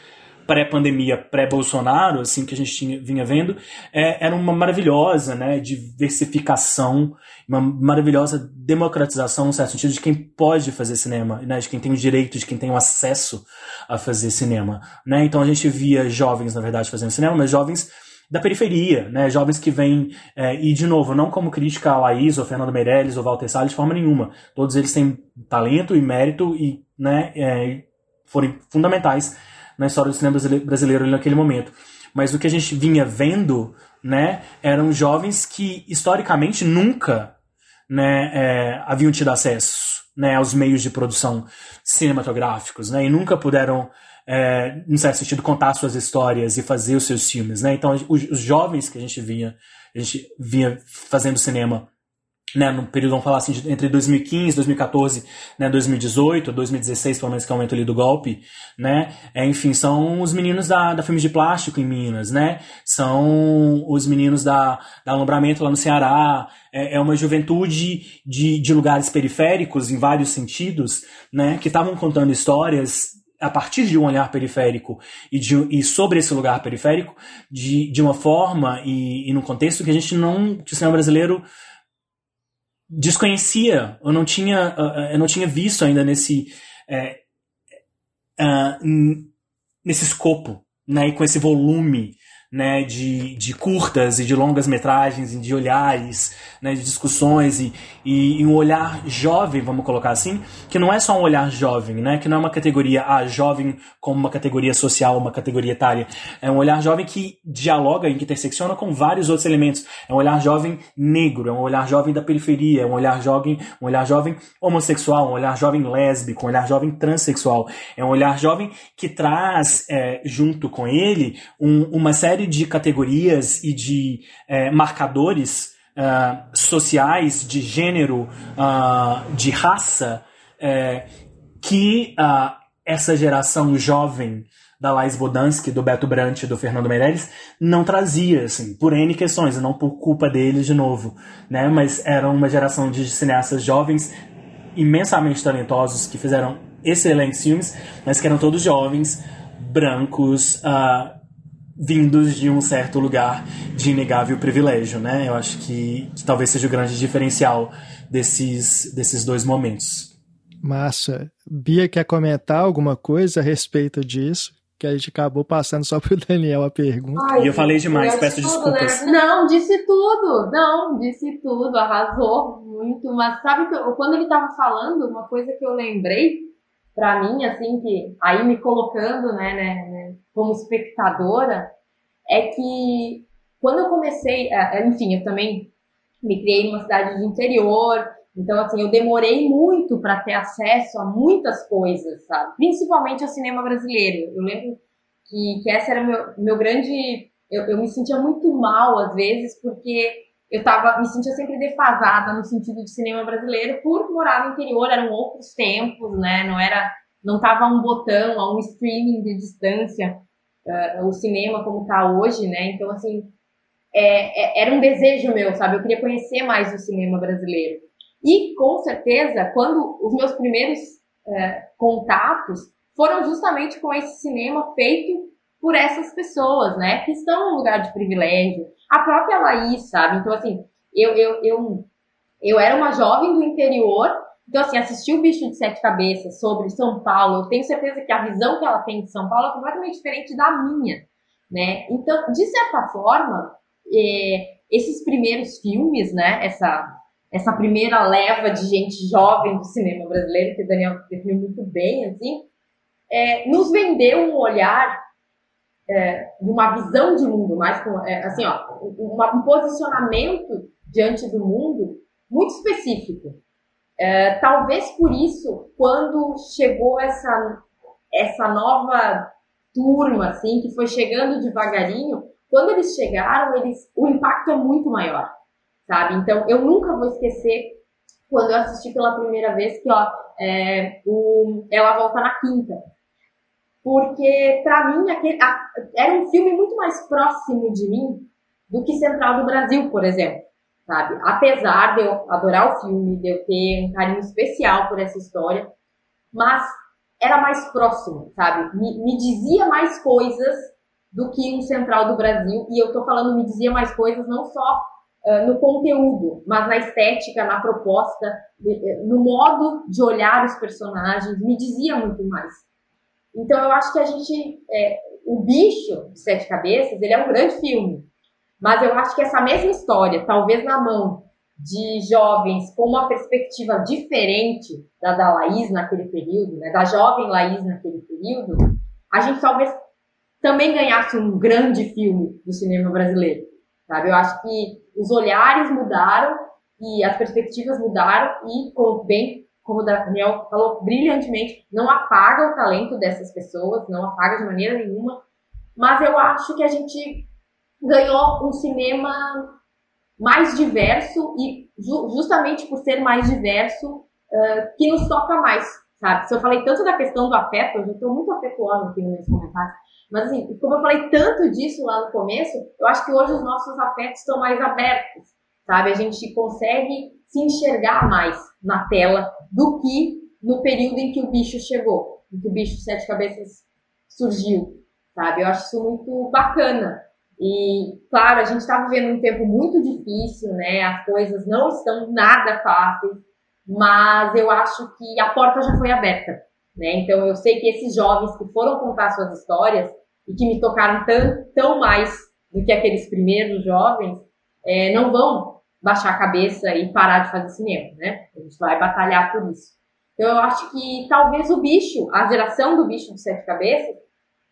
pré-pandemia, pré-Bolsonaro, assim que a gente tinha, vinha vendo, é, era uma maravilhosa né, diversificação, uma maravilhosa democratização, no certo sentido, de quem pode fazer cinema, né, de quem tem o direito, de quem tem o acesso a fazer cinema. Né? Então a gente via jovens, na verdade, fazendo cinema, mas jovens da periferia, né? Jovens que vêm, é, e de novo, não como crítica a Laís, ou Fernando Meirelles, ou Walter Salles, de forma nenhuma. Todos eles têm talento e mérito e né, é, foram fundamentais na história do cinema brasileiro naquele momento. Mas o que a gente vinha vendo, né, eram jovens que historicamente nunca, né, é, haviam tido acesso, né, aos meios de produção cinematográficos, né, e nunca puderam é, em certo sentido, contar suas histórias e fazer os seus filmes, né? Então, os, os, jovens que a gente vinha, a gente vinha fazendo cinema né, no período, vamos falar assim, entre 2015, 2014, né, 2018, 2016, pelo menos que é o momento ali do golpe, né, é, enfim, são os meninos da, da Filmes de Plástico em Minas, né, são os meninos da, da Alumbramento lá no Ceará, é, é uma juventude de, de lugares periféricos, em vários sentidos, né, que estavam contando histórias a partir de um olhar periférico e, de, e sobre esse lugar periférico, de, de uma forma e, e num contexto que a gente não, que o cinema brasileiro desconhecia, eu não tinha, eu não tinha visto ainda nesse, é, uh, nesse escopo, né, e com esse volume né, de, de curtas e de longas metragens, e de olhares, né, de discussões e, e, e, um olhar jovem, vamos colocar assim, que não é só um olhar jovem, né, que não é uma categoria ah, jovem como uma categoria social, uma categoria etária, é um olhar jovem que dialoga e que intersecciona com vários outros elementos. É um olhar jovem negro, é um olhar jovem da periferia, é um olhar jovem, um olhar jovem homossexual, um olhar jovem lésbico, um olhar jovem transexual, é um olhar jovem que traz é, junto com ele um, uma série série de categorias e de é, marcadores uh, sociais, de gênero, uh, de raça, é, que uh, essa geração jovem da Lais Bodansky, do Beto Brant do Fernando Meirelles, não trazia, assim, por N questões, não por culpa deles de novo, né? Mas era uma geração de cineastas jovens imensamente talentosos que fizeram excelentes filmes, mas que eram todos jovens, brancos, uh, vindos de um certo lugar de inegável privilégio, né? Eu acho que, que talvez seja o grande diferencial desses, desses dois momentos. Massa. Bia quer comentar alguma coisa a respeito disso? Que a gente acabou passando só pro Daniel a pergunta. Ai, e eu falei demais, peço tudo, desculpas. Né? Não, disse tudo. Não, disse tudo, arrasou muito. Mas sabe que eu, quando ele tava falando, uma coisa que eu lembrei para mim, assim, que aí me colocando, né, né, né, como espectadora, é que quando eu comecei, é, é, enfim, eu também me criei numa cidade de interior, então, assim, eu demorei muito para ter acesso a muitas coisas, sabe? Principalmente ao cinema brasileiro. Eu lembro que, que essa era meu, meu grande. Eu, eu me sentia muito mal, às vezes, porque eu tava, me sentia sempre defasada no sentido de cinema brasileiro por morar no interior, eram outros tempos, né? Não era, não tava um botão, a um streaming de distância, uh, o cinema como tá hoje, né? Então, assim, é, é, era um desejo meu, sabe? Eu queria conhecer mais o cinema brasileiro. E, com certeza, quando os meus primeiros uh, contatos foram justamente com esse cinema feito por essas pessoas, né? Que estão num lugar de privilégio, a própria Laís, sabe? Então, assim, eu, eu, eu, eu era uma jovem do interior, então, assim, assistir o Bicho de Sete Cabeças sobre São Paulo, eu tenho certeza que a visão que ela tem de São Paulo é completamente diferente da minha, né? Então, de certa forma, é, esses primeiros filmes, né, essa, essa primeira leva de gente jovem do cinema brasileiro, que o Daniel definiu muito bem, assim, é, nos vendeu um olhar é, uma visão de mundo, mais com, é, assim, ó, um, um, posicionamento diante do mundo muito específico. É, talvez por isso, quando chegou essa, essa nova turma, assim, que foi chegando devagarinho, quando eles chegaram, eles, o impacto é muito maior, sabe? Então, eu nunca vou esquecer quando eu assisti pela primeira vez que, ó, é, o, ela volta na quinta porque para mim aquele, a, era um filme muito mais próximo de mim do que Central do Brasil, por exemplo, sabe? Apesar de eu adorar o filme, de eu ter um carinho especial por essa história, mas era mais próximo, sabe? Me, me dizia mais coisas do que um Central do Brasil, e eu tô falando me dizia mais coisas não só uh, no conteúdo, mas na estética, na proposta, no modo de olhar os personagens, me dizia muito mais. Então eu acho que a gente, é, o bicho de sete cabeças, ele é um grande filme, mas eu acho que essa mesma história, talvez na mão de jovens com uma perspectiva diferente da da Laís naquele período, né, da jovem Laís naquele período, a gente talvez também ganhasse um grande filme do cinema brasileiro, sabe? Eu acho que os olhares mudaram e as perspectivas mudaram e, como bem como o Daniel falou brilhantemente, não apaga o talento dessas pessoas, não apaga de maneira nenhuma, mas eu acho que a gente ganhou um cinema mais diverso e ju justamente por ser mais diverso uh, que nos toca mais, sabe? Se eu falei tanto da questão do afeto, eu já estou muito afetuando aqui nos comentários, mas assim, como eu falei tanto disso lá no começo, eu acho que hoje os nossos afetos estão mais abertos, sabe? A gente consegue se enxergar mais na tela do que no período em que o bicho chegou, em que o bicho de sete cabeças surgiu, sabe? Eu acho isso muito bacana. E, claro, a gente está vivendo um tempo muito difícil, né? As coisas não estão nada fáceis, mas eu acho que a porta já foi aberta, né? Então, eu sei que esses jovens que foram contar suas histórias e que me tocaram tão, tão mais do que aqueles primeiros jovens, é, não vão baixar a cabeça e parar de fazer cinema, né? A gente vai batalhar por isso. Então, eu acho que talvez o bicho, a geração do bicho de sete cabeças,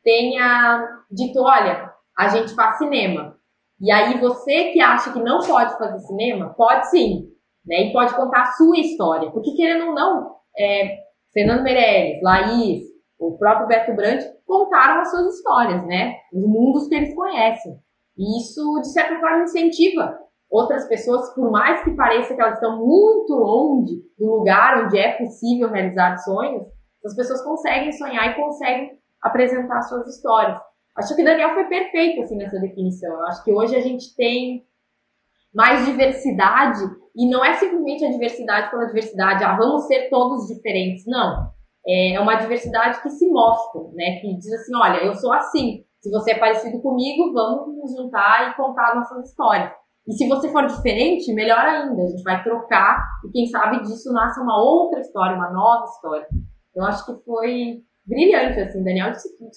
tenha dito, olha, a gente faz cinema. E aí você que acha que não pode fazer cinema, pode sim, né? E pode contar a sua história. Porque querendo ou não, é, Fernando Meirelles, Laís, o próprio Beto Brandt contaram as suas histórias, né? Os mundos que eles conhecem. E isso, de certa forma, incentiva outras pessoas, por mais que pareça que elas estão muito longe do lugar onde é possível realizar sonhos, as pessoas conseguem sonhar e conseguem apresentar suas histórias. Acho que o Daniel foi perfeito assim nessa definição. Eu acho que hoje a gente tem mais diversidade e não é simplesmente a diversidade pela diversidade, ah, vamos ser todos diferentes. Não. É uma diversidade que se mostra, né? Que diz assim, olha, eu sou assim. Se você é parecido comigo, vamos nos juntar e contar nossas histórias. E se você for diferente, melhor ainda. A gente vai trocar e quem sabe disso nasce uma outra história, uma nova história. Eu acho que foi brilhante, assim, Daniel disse tudo.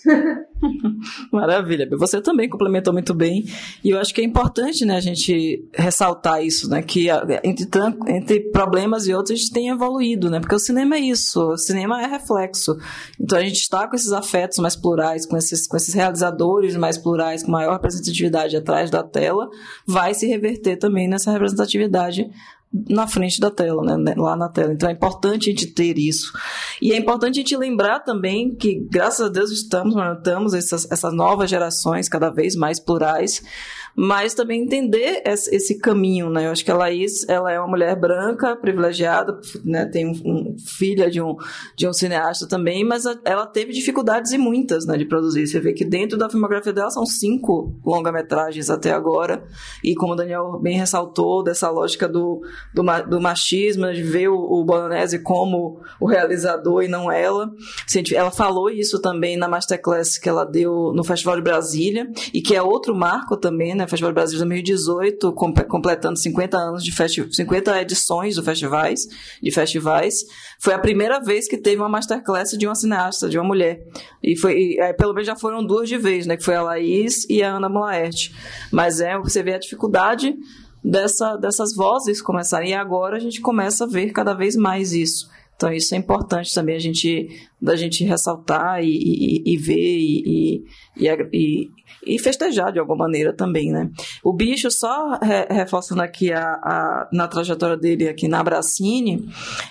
Maravilha. Você também complementou muito bem. E eu acho que é importante, né, a gente ressaltar isso, né, que entre, entre problemas e outros a gente tem evoluído, né, porque o cinema é isso, o cinema é reflexo. Então a gente está com esses afetos mais plurais, com esses, com esses realizadores mais plurais, com maior representatividade atrás da tela, vai se reverter também nessa representatividade na frente da tela, né, né, lá na tela. Então é importante a gente ter isso. E é importante a gente lembrar também que, graças a Deus, estamos, estamos essas, essas novas gerações cada vez mais plurais, mas também entender esse caminho, né? Eu acho que a Laís, ela é uma mulher branca, privilegiada, né? Tem um, um filha de um, de um cineasta também, mas a, ela teve dificuldades e muitas, né, de produzir. Você vê que dentro da filmografia dela são cinco longa-metragens até agora, e como o Daniel bem ressaltou, dessa lógica do, do, do machismo, de ver o, o Bolognese como o realizador e não ela. Ela falou isso também na masterclass que ela deu no Festival de Brasília, e que é outro marco também, né? Né? Festival Brasil 2018, completando 50 anos de festi 50 edições do festivais, de festivais. Foi a primeira vez que teve uma masterclass de uma cineasta, de uma mulher. E foi, e, é, pelo menos já foram duas de vez, né? Que foi a Laís e a Ana Molaerte. Mas é, você vê a dificuldade dessa, dessas vozes começarem. E agora a gente começa a ver cada vez mais isso. Então isso é importante também a gente da gente ressaltar e, e, e ver e, e, e, festejar de alguma maneira também, né? O bicho só re, reforçando aqui a, a, na trajetória dele aqui na Bracine,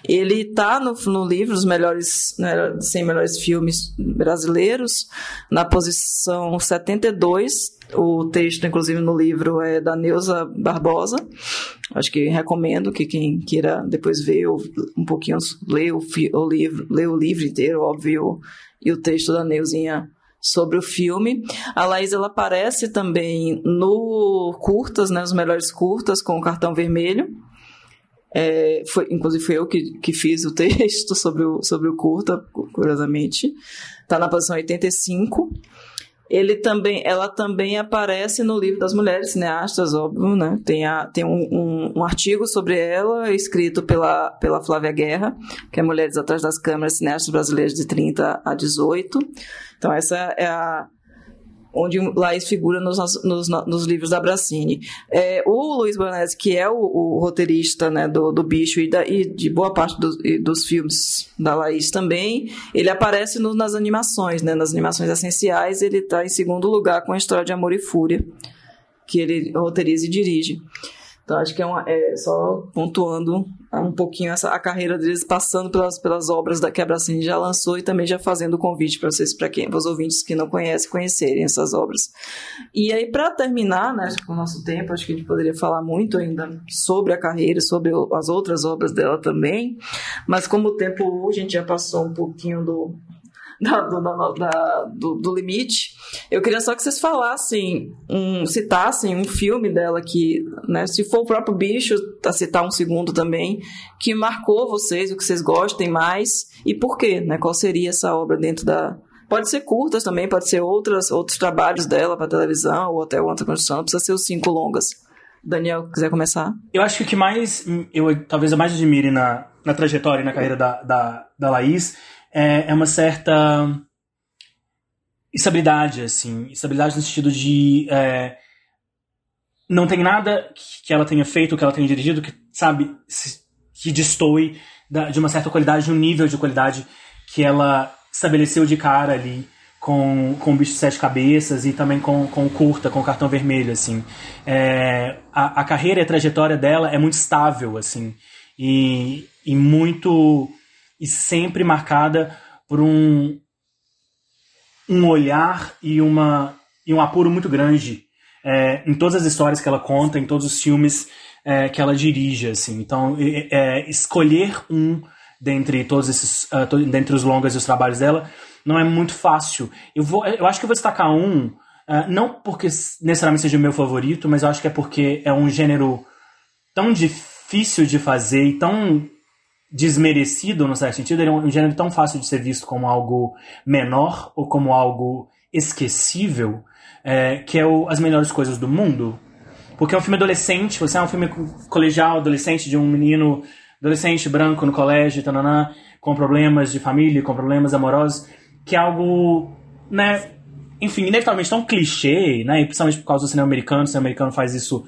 ele tá no, no livro dos melhores né, 100 melhores filmes brasileiros na posição 72 o texto, inclusive, no livro é da Neuza Barbosa. Acho que recomendo que quem queira depois ver um pouquinho, ler o, o livro, ler o livro inteiro, óbvio, e o texto da Neuzinha sobre o filme. A Laís ela aparece também no curtas, né, os melhores curtas com o cartão vermelho. É, foi, inclusive fui eu que, que fiz o texto sobre o, sobre o curta, curiosamente. Está na posição 85 ele também, ela também aparece no livro das mulheres cineastas, óbvio, né? Tem, a, tem um, um, um, artigo sobre ela, escrito pela, pela Flávia Guerra, que é Mulheres Atrás das Câmeras Cineastas Brasileiras de 30 a 18. Então, essa é a, onde Laís figura nos, nos, nos livros da Bracini. É, o Luiz Boanese, que é o, o, roteirista né, do, do Bicho e, da, e de boa parte do, dos filmes da Laís também, ele aparece no, nas animações, né, nas animações essenciais, ele está em segundo lugar com a história de Amor e Fúria, que ele roteiriza e dirige. Então acho que é, uma, é só pontuando um pouquinho essa, a carreira deles, passando pelas, pelas obras da que a Bracini já lançou e também já fazendo o convite para vocês, para quem, os ouvintes que não conhecem, conhecerem essas obras. E aí, para terminar, né, com o nosso tempo, acho que a gente poderia falar muito ainda sobre a carreira, sobre as outras obras dela também, mas como o tempo hoje a gente já passou um pouquinho do, da, do, da, do, do, limite. Eu queria só que vocês falassem, um, citassem um filme dela que, né, se for o próprio bicho, a citar um segundo também, que marcou vocês, o que vocês gostem mais e por quê, né? Qual seria essa obra dentro da. Pode ser curtas também, pode ser outras, outros trabalhos dela para televisão ou até outra construção, não precisa ser os cinco longas. Daniel, quiser começar? Eu acho que o que mais, eu talvez eu mais admire na, na trajetória e na carreira da, da, da Laís é, é uma certa estabilidade, assim. Estabilidade no sentido de. É, não tem nada que ela tenha feito, que ela tenha dirigido, que, sabe, que destoe de uma certa qualidade, de um nível de qualidade que ela estabeleceu de cara ali com, com o Bicho de Sete Cabeças e também com, com o Curta, com o Cartão Vermelho, assim. É, a, a carreira e a trajetória dela é muito estável, assim, e, e muito e sempre marcada por um, um olhar e, uma, e um apuro muito grande é, em todas as histórias que ela conta, em todos os filmes é, que ela dirige. Assim. Então, é, escolher um dentre todos esses, uh, dentre os longas e os trabalhos dela não é muito fácil. Eu, vou, eu acho que eu vou destacar um, uh, não porque necessariamente seja o meu favorito, mas eu acho que é porque é um gênero tão difícil de fazer e tão desmerecido, no certo sentido, ele é um gênero tão fácil de ser visto como algo menor ou como algo esquecível, é, que é o As Melhores Coisas do Mundo. Porque é um filme adolescente, você é um filme colegial, adolescente, de um menino adolescente branco no colégio, tananã, com problemas de família, com problemas amorosos, que é algo, né, enfim, inevitavelmente tão clichê, né, e principalmente por causa do cinema americano, o cinema americano faz isso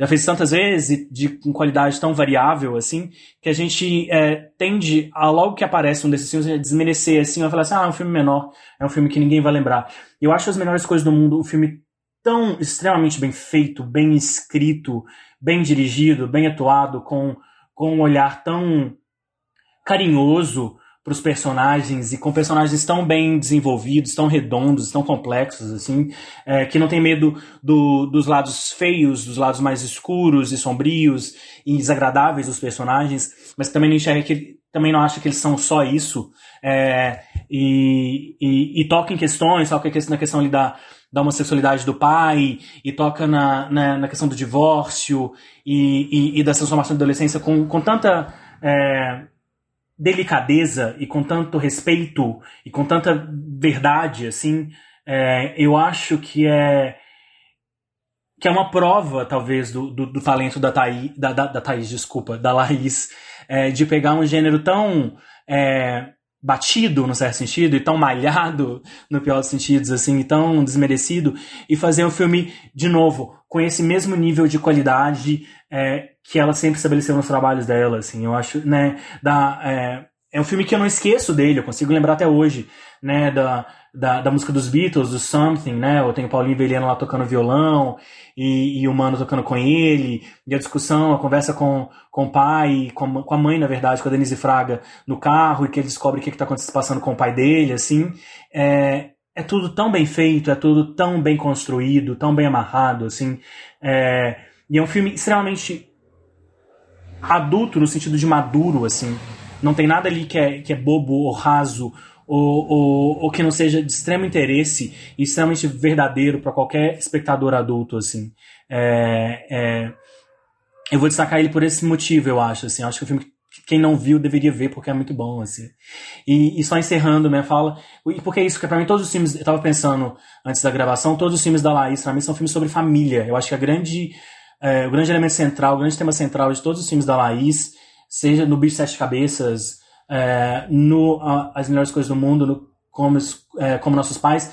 já fez tantas vezes de com qualidade tão variável assim que a gente é, tende a logo que aparece um desses filmes a desmerecer assim, a falar assim, ah, é um filme menor, é um filme que ninguém vai lembrar. Eu acho as melhores coisas do mundo, o filme tão extremamente bem feito, bem escrito, bem dirigido, bem atuado, com, com um olhar tão carinhoso para os personagens e com personagens tão bem desenvolvidos, tão redondos, tão complexos, assim, é, que não tem medo do, dos lados feios, dos lados mais escuros e sombrios e desagradáveis dos personagens, mas também não enxerga que também não acha que eles são só isso é, e, e, e, toca em questões, toca na questão ali da, da homossexualidade do pai e toca na, na, na questão do divórcio e, e, da transformação da adolescência com, com tanta é, delicadeza e com tanto respeito e com tanta verdade, assim, é, eu acho que é que é uma prova, talvez, do, do, do talento da Thaís, da, da, da Thaís, desculpa, da Laís, é, de pegar um gênero tão é, batido, no certo sentido, e tão malhado, no pior dos sentidos, assim, e tão desmerecido, e fazer um filme, de novo, com esse mesmo nível de qualidade é, que ela sempre estabeleceu nos trabalhos dela, assim, eu acho, né, da, é, é um filme que eu não esqueço dele, eu consigo lembrar até hoje, né, da, da, da música dos Beatles, do Something, né, eu tenho o Paulinho Velhano lá tocando violão, e, e o Mano tocando com ele, e a discussão, a conversa com, com o pai, com, com a mãe, na verdade, com a Denise Fraga, no carro, e que ele descobre o que está passando com o pai dele, assim, é, é tudo tão bem feito, é tudo tão bem construído, tão bem amarrado, assim, é, e é um filme extremamente adulto, no sentido de maduro, assim, não tem nada ali que é, que é bobo ou raso ou, ou, ou que não seja de extremo interesse e extremamente verdadeiro para qualquer espectador adulto, assim. É, é, eu vou destacar ele por esse motivo, eu acho, assim. Eu acho que o filme quem não viu deveria ver porque é muito bom, assim. E, e só encerrando minha fala, e porque é isso, que para mim todos os filmes, eu tava pensando antes da gravação, todos os filmes da Laís, pra mim são filmes sobre família. Eu acho que a grande, é, o grande elemento central, o grande tema central de todos os filmes da Laís seja no Bicho Sete Cabeças, é, no As Melhores Coisas do Mundo, no Como, é, Como Nossos Pais,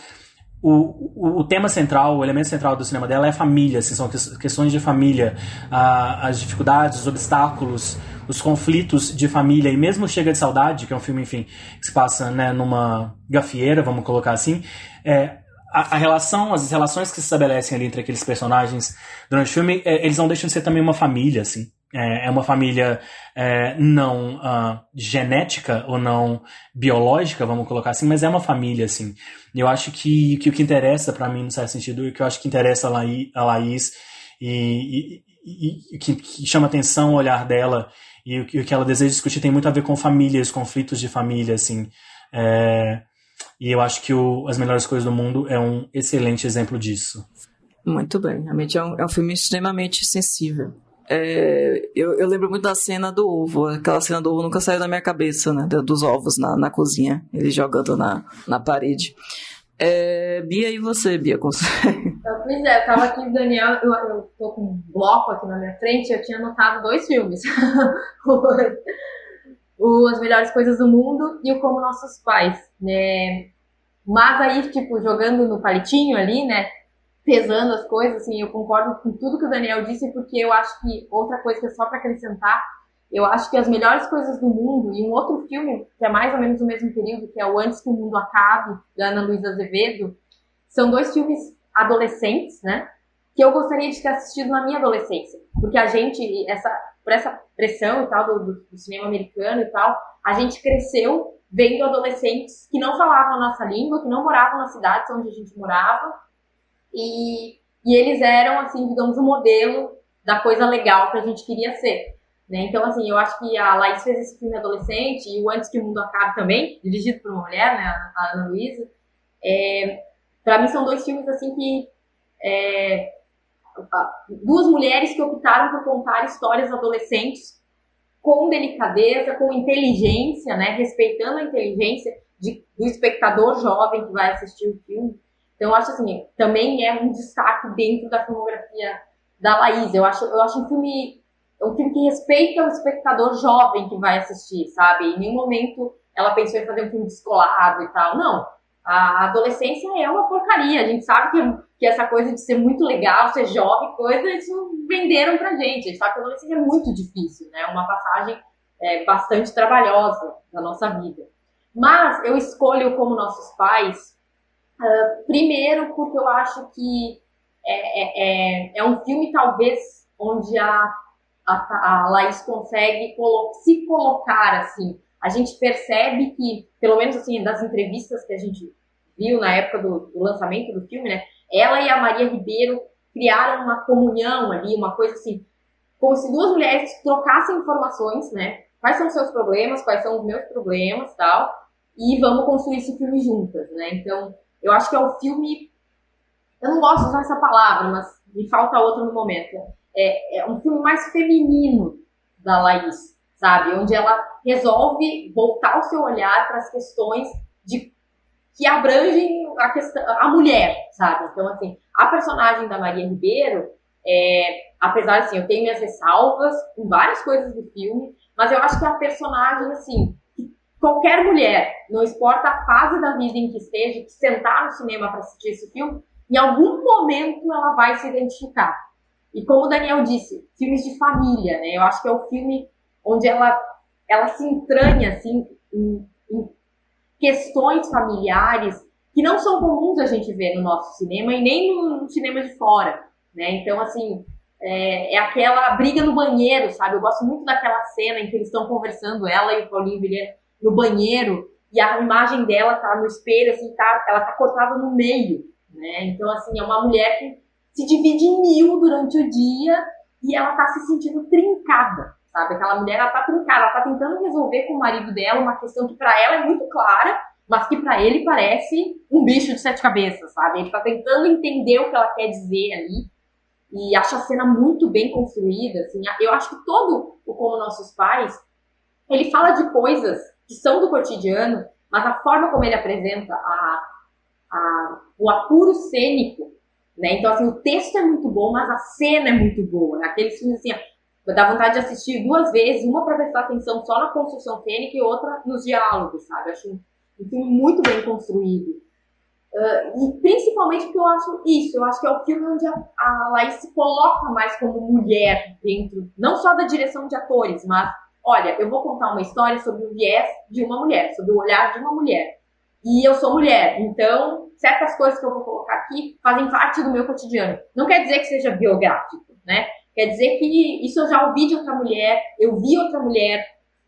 o, o, o, tema central, o elemento central do cinema dela é a família, assim, são questões de família, a, as dificuldades, os obstáculos, os conflitos de família, e mesmo Chega de Saudade, que é um filme, enfim, que se passa né, numa gafieira, vamos colocar assim, é, a, a, relação, as relações que se estabelecem ali entre aqueles personagens durante o filme, é, eles não deixam de ser também uma família, assim. É, é uma família é, não uh, genética ou não biológica, vamos colocar assim, mas é uma família, assim. Eu acho que, que o que interessa para mim, no certo sentido, e o que eu acho que interessa a Laís, a Laís e, e, e que, que, chama atenção o olhar dela e o, o, que ela deseja discutir tem muito a ver com famílias, conflitos de família, assim. É, e eu acho que o As Melhores Coisas do Mundo é um excelente exemplo disso. Muito bem. Realmente é um, é um filme extremamente sensível. É, eu, eu, lembro muito da cena do ovo. Aquela cena do ovo nunca saiu da minha cabeça, né? Dos ovos na, na cozinha, ele jogando na, na parede. É, Bia, e você, Bia? Consegue? Pois é, eu tava aqui, Daniel, eu, eu tô com um bloco aqui na minha frente, eu tinha anotado dois filmes. o As Melhores Coisas do Mundo e o Como Nossos Pais, né? Mas aí, tipo, jogando no palitinho ali, né? pesando as coisas, assim, eu concordo com tudo que o Daniel disse, porque eu acho que outra coisa que é só para acrescentar, eu acho que as melhores coisas do mundo, e um outro filme, que é mais ou menos o mesmo período, que é o Antes que o Mundo Acabe, da Ana Luísa Azevedo, são dois filmes adolescentes, né? Que eu gostaria de ter assistido na minha adolescência. Porque a gente, essa, por essa pressão e tal do, do, cinema americano e tal, a gente cresceu vendo adolescentes que não falavam a nossa língua, que não moravam nas cidades onde a gente morava, e, e eles eram, assim, digamos, o modelo da coisa legal que a gente queria ser. Né? Então, assim, eu acho que a Laís fez esse filme adolescente e o Antes que o Mundo Acabe também, dirigido por uma mulher, né, a Ana Luísa. É, para mim são dois filmes, assim, que... É, duas mulheres que optaram por contar histórias adolescentes com delicadeza, com inteligência, né, respeitando a inteligência de, do espectador jovem que vai assistir o filme. Então, eu acho assim, também é um destaque dentro da filmografia da Laís. Eu acho, eu acho um filme, um filme que respeita o espectador jovem que vai assistir, sabe? Em nenhum momento ela pensou em fazer um filme descolado e tal. Não. A adolescência é uma porcaria. A gente sabe que, que essa coisa de ser muito legal, ser jovem, coisa, isso venderam pra gente. A gente sabe que a adolescência é muito difícil, né? Uma passagem é, bastante trabalhosa da nossa vida. Mas eu escolho como nossos pais Uh, primeiro, porque eu acho que é, é, é, é, um filme, talvez, onde a, a, a Laís consegue colo se colocar assim. A gente percebe que, pelo menos assim, das entrevistas que a gente viu na época do, do lançamento do filme, né? Ela e a Maria Ribeiro criaram uma comunhão ali, uma coisa assim, como se duas mulheres trocassem informações, né? Quais são os seus problemas, quais são os meus problemas tal, e vamos construir esse filme juntas, né? Então, eu acho que é o filme. Eu não gosto de usar essa palavra, mas me falta outra no momento. É, é um filme mais feminino da Laís, sabe? Onde ela resolve voltar o seu olhar para as questões de que abrangem a, questão, a mulher, sabe? Então, assim, a personagem da Maria Ribeiro, é, apesar, assim, eu tenho minhas ressalvas com várias coisas do filme, mas eu acho que a personagem, assim, qualquer mulher, não importa a fase da vida em que esteja, que sentar no cinema para assistir esse filme, em algum momento ela vai se identificar. E como o Daniel disse, filmes de família, né? Eu acho que é o filme onde ela, ela se entranha, assim, em, questões familiares que não são comuns a gente ver no nosso cinema e nem no cinema de fora, né? Então, assim, é, é, aquela briga no banheiro, sabe? Eu gosto muito daquela cena em que eles estão conversando, ela e o Paulinho Vilhena, no banheiro e a imagem dela tá no espelho, assim, tá, ela tá cortada no meio, né? Então, assim, é uma mulher que se divide em mil durante o dia e ela tá se sentindo trincada, sabe? Aquela mulher, ela tá trincada, ela tá tentando resolver com o marido dela uma questão que para ela é muito clara, mas que para ele parece um bicho de sete cabeças, sabe? Ele tá tentando entender o que ela quer dizer ali e acho a cena muito bem construída, assim. Eu acho que todo o Como Nossos Pais, ele fala de coisas que são do cotidiano, mas a forma como ele apresenta a, a, o apuro cênico, né? Então, assim, o texto é muito bom, mas a cena é muito boa. Né? Aqueles filmes, assim, dá vontade de assistir duas vezes, uma para prestar atenção só na construção cênica e outra nos diálogos, sabe? Acho um, um filme muito bem construído. Uh, e principalmente porque eu acho isso, eu acho que é o filme onde a, a Laís se coloca mais como mulher dentro, não só da direção de atores, mas olha, eu vou contar uma história sobre o viés de uma mulher, sobre o olhar de uma mulher. e eu sou mulher. Então, certas coisas que eu vou colocar aqui fazem parte do meu cotidiano. Não quer dizer que seja biográfico, né? Quer dizer que isso eu já ouvi de outra mulher, eu vi outra mulher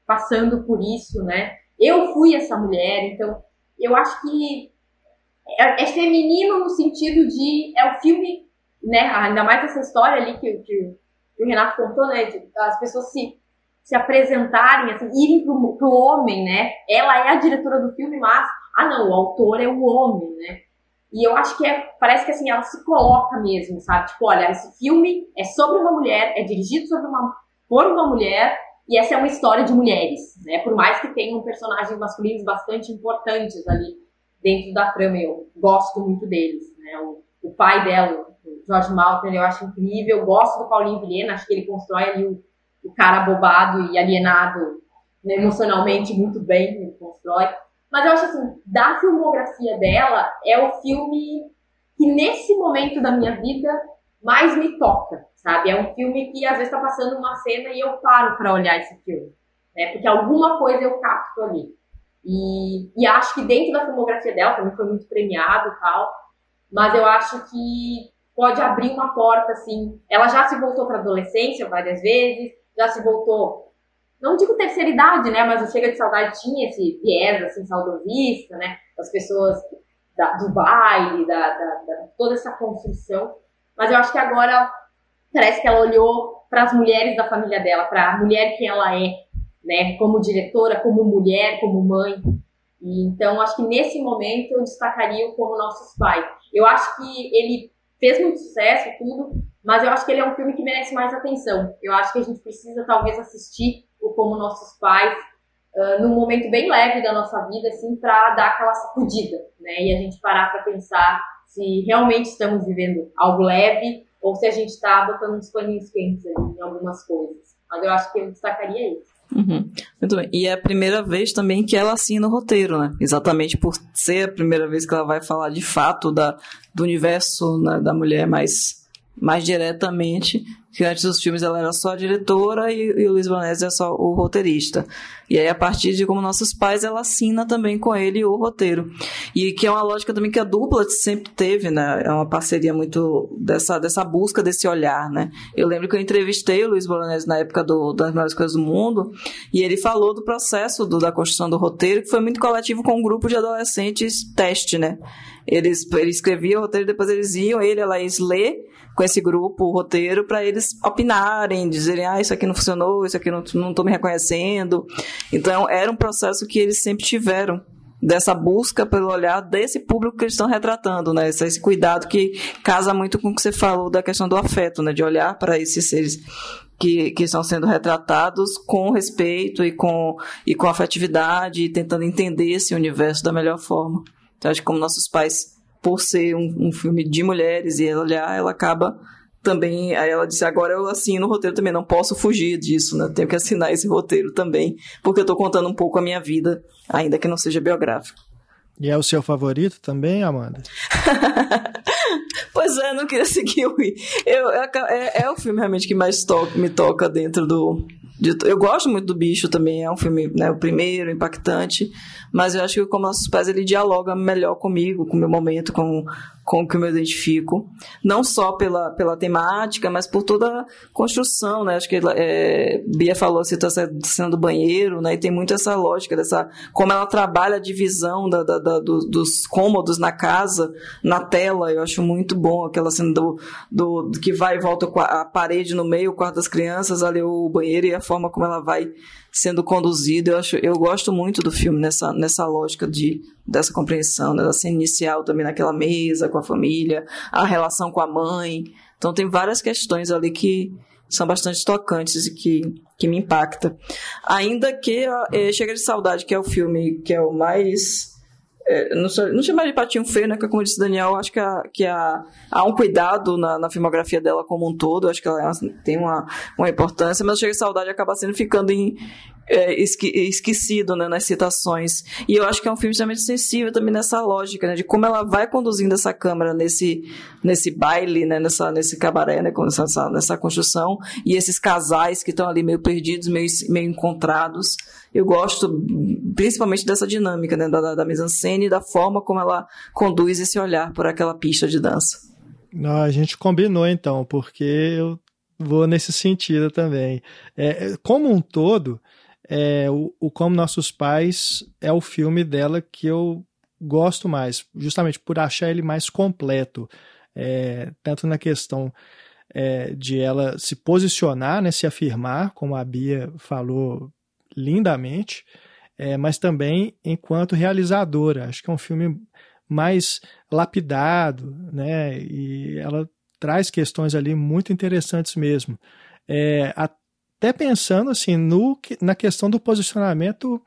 passando por isso, né? Eu fui essa mulher, então eu acho que é, é feminino no sentido de é o filme, né? Ainda mais essa história ali que, que, que o Renato contou, né? De, as pessoas se se apresentarem, assim, irem pro, pro homem, né? Ela é a diretora do filme, mas, ah não, o autor é o homem, né? E eu acho que é, parece que assim, ela se coloca mesmo, sabe? Tipo, olha, esse filme é sobre uma mulher, é dirigido sobre uma, por uma mulher, e essa é uma história de mulheres, né? Por mais que tenham personagens masculinos bastante importantes ali dentro da trama, eu gosto muito deles, né? O, o pai dela, o George Maltin, eu acho incrível, eu gosto do Paulinho Vilhena, acho que ele constrói ali o, o cara bobado e alienado né, emocionalmente muito bem, ele constrói. Mas eu acho assim, da filmografia dela, é o filme que nesse momento da minha vida mais me toca, sabe? É um filme que às vezes está passando uma cena e eu paro para olhar esse filme, né? Porque alguma coisa eu capto ali. E, e acho que dentro da filmografia dela também foi muito premiado e tal, mas eu acho que pode abrir uma porta, assim. Ela já se voltou para adolescência várias vezes, já se voltou, não digo terceira idade, né, mas o Chega de Saudade tinha esse viés, assim, saudosista, né, as pessoas da, do baile, da, da, da, toda essa construção, mas eu acho que agora parece que ela olhou para as mulheres da família dela, para a mulher que ela é, né, como diretora, como mulher, como mãe, e, então acho que nesse momento eu destacaria o como nossos pais. Eu acho que ele fez muito sucesso tudo, mas eu acho que ele é um filme que merece mais atenção. Eu acho que a gente precisa talvez assistir o Como Nossos Pais uh, num momento bem leve da nossa vida, assim, para dar aquela sacudida, né? E a gente parar para pensar se realmente estamos vivendo algo leve ou se a gente está botando uns paninhos quentes ali em algumas coisas. Mas eu acho que eu destacaria isso. Uhum. Muito bem. E é a primeira vez também que ela assina o roteiro, né? Exatamente por ser a primeira vez que ela vai falar de fato da, do universo né, da mulher mais mais diretamente, que antes dos filmes ela era só a diretora e, e o Luiz Vanessa é só o roteirista. E aí, a partir de Como Nossos Pais, ela assina também com ele o roteiro. E que é uma lógica também que a dupla sempre teve, né? É uma parceria muito dessa, dessa busca desse olhar, né? Eu lembro que eu entrevistei o Luiz Bolognese na época do, das Melhores Coisas do Mundo, e ele falou do processo do, da construção do roteiro, que foi muito coletivo com um grupo de adolescentes teste, né? Eles, ele escrevia o roteiro, depois eles iam, ele e a Laís ler com esse grupo o roteiro para eles opinarem, dizerem, ah, isso aqui não funcionou, isso aqui não, não tô me reconhecendo. Então, era um processo que eles sempre tiveram dessa busca pelo olhar desse público que eles estão retratando, né? Esse, esse, cuidado que casa muito com o que você falou da questão do afeto, né? De olhar para esses seres que, que estão sendo retratados com respeito e com, e com afetividade, e tentando entender esse universo da melhor forma. Então, acho que como nossos pais, por ser um, um filme de mulheres e olhar, ela acaba também, aí ela disse, agora eu assino o roteiro também, não posso fugir disso, né? Tenho que assinar esse roteiro também, porque eu estou contando um pouco a minha vida, ainda que não seja biográfico. E é o seu favorito também, Amanda? pois é, não queria seguir o eu, é, é o filme realmente que mais toca, me toca dentro do, de, eu gosto muito do Bicho também, é um filme, né, o primeiro, impactante, mas eu acho que como Nossos Pais ele dialoga melhor comigo, com o meu momento, com, com o que eu me identifico. Não só pela, pela temática, mas por toda a construção, né? Acho que é, Bia falou, citou essa cena do banheiro, né? E tem muito essa lógica dessa... Como ela trabalha a divisão da, da, da dos, dos cômodos na casa, na tela. Eu acho muito bom aquela cena do, do, do que vai e volta a parede no meio, o quarto das crianças, ali o banheiro e a forma como ela vai sendo conduzido. Eu, acho, eu gosto muito do filme nessa, nessa lógica de, dessa compreensão, né? da cena inicial também naquela mesa com a família, a relação com a mãe. Então tem várias questões ali que são bastante tocantes e que, que me impacta. Ainda que é, Chega de Saudade, que é o filme que é o mais é, não, não chamar de patinho feio, né? Que como disse Daniel, acho que, a, que a, há um cuidado na, na filmografia dela como um todo, acho que ela tem uma, uma importância, mas Chega de Saudade acaba sendo ficando em, é, esque, esquecido né, nas citações. E eu acho que é um filme extremamente sensível também nessa lógica, né, de como ela vai conduzindo essa câmera nesse, nesse baile, né, nessa, nesse cabaré, né, nessa, nessa construção, e esses casais que estão ali meio perdidos, meio, meio encontrados. Eu gosto principalmente dessa dinâmica né, da, da mise-en-scène e da forma como ela conduz esse olhar por aquela pista de dança. A gente combinou então, porque eu vou nesse sentido também. É, como um todo, é, o, o Como Nossos Pais é o filme dela que eu gosto mais, justamente por achar ele mais completo, é, tanto na questão é, de ela se posicionar, né, se afirmar, como a Bia falou lindamente, é, mas também enquanto realizadora. Acho que é um filme mais lapidado, né, e ela traz questões ali muito interessantes mesmo. É, até pensando assim no, na questão do posicionamento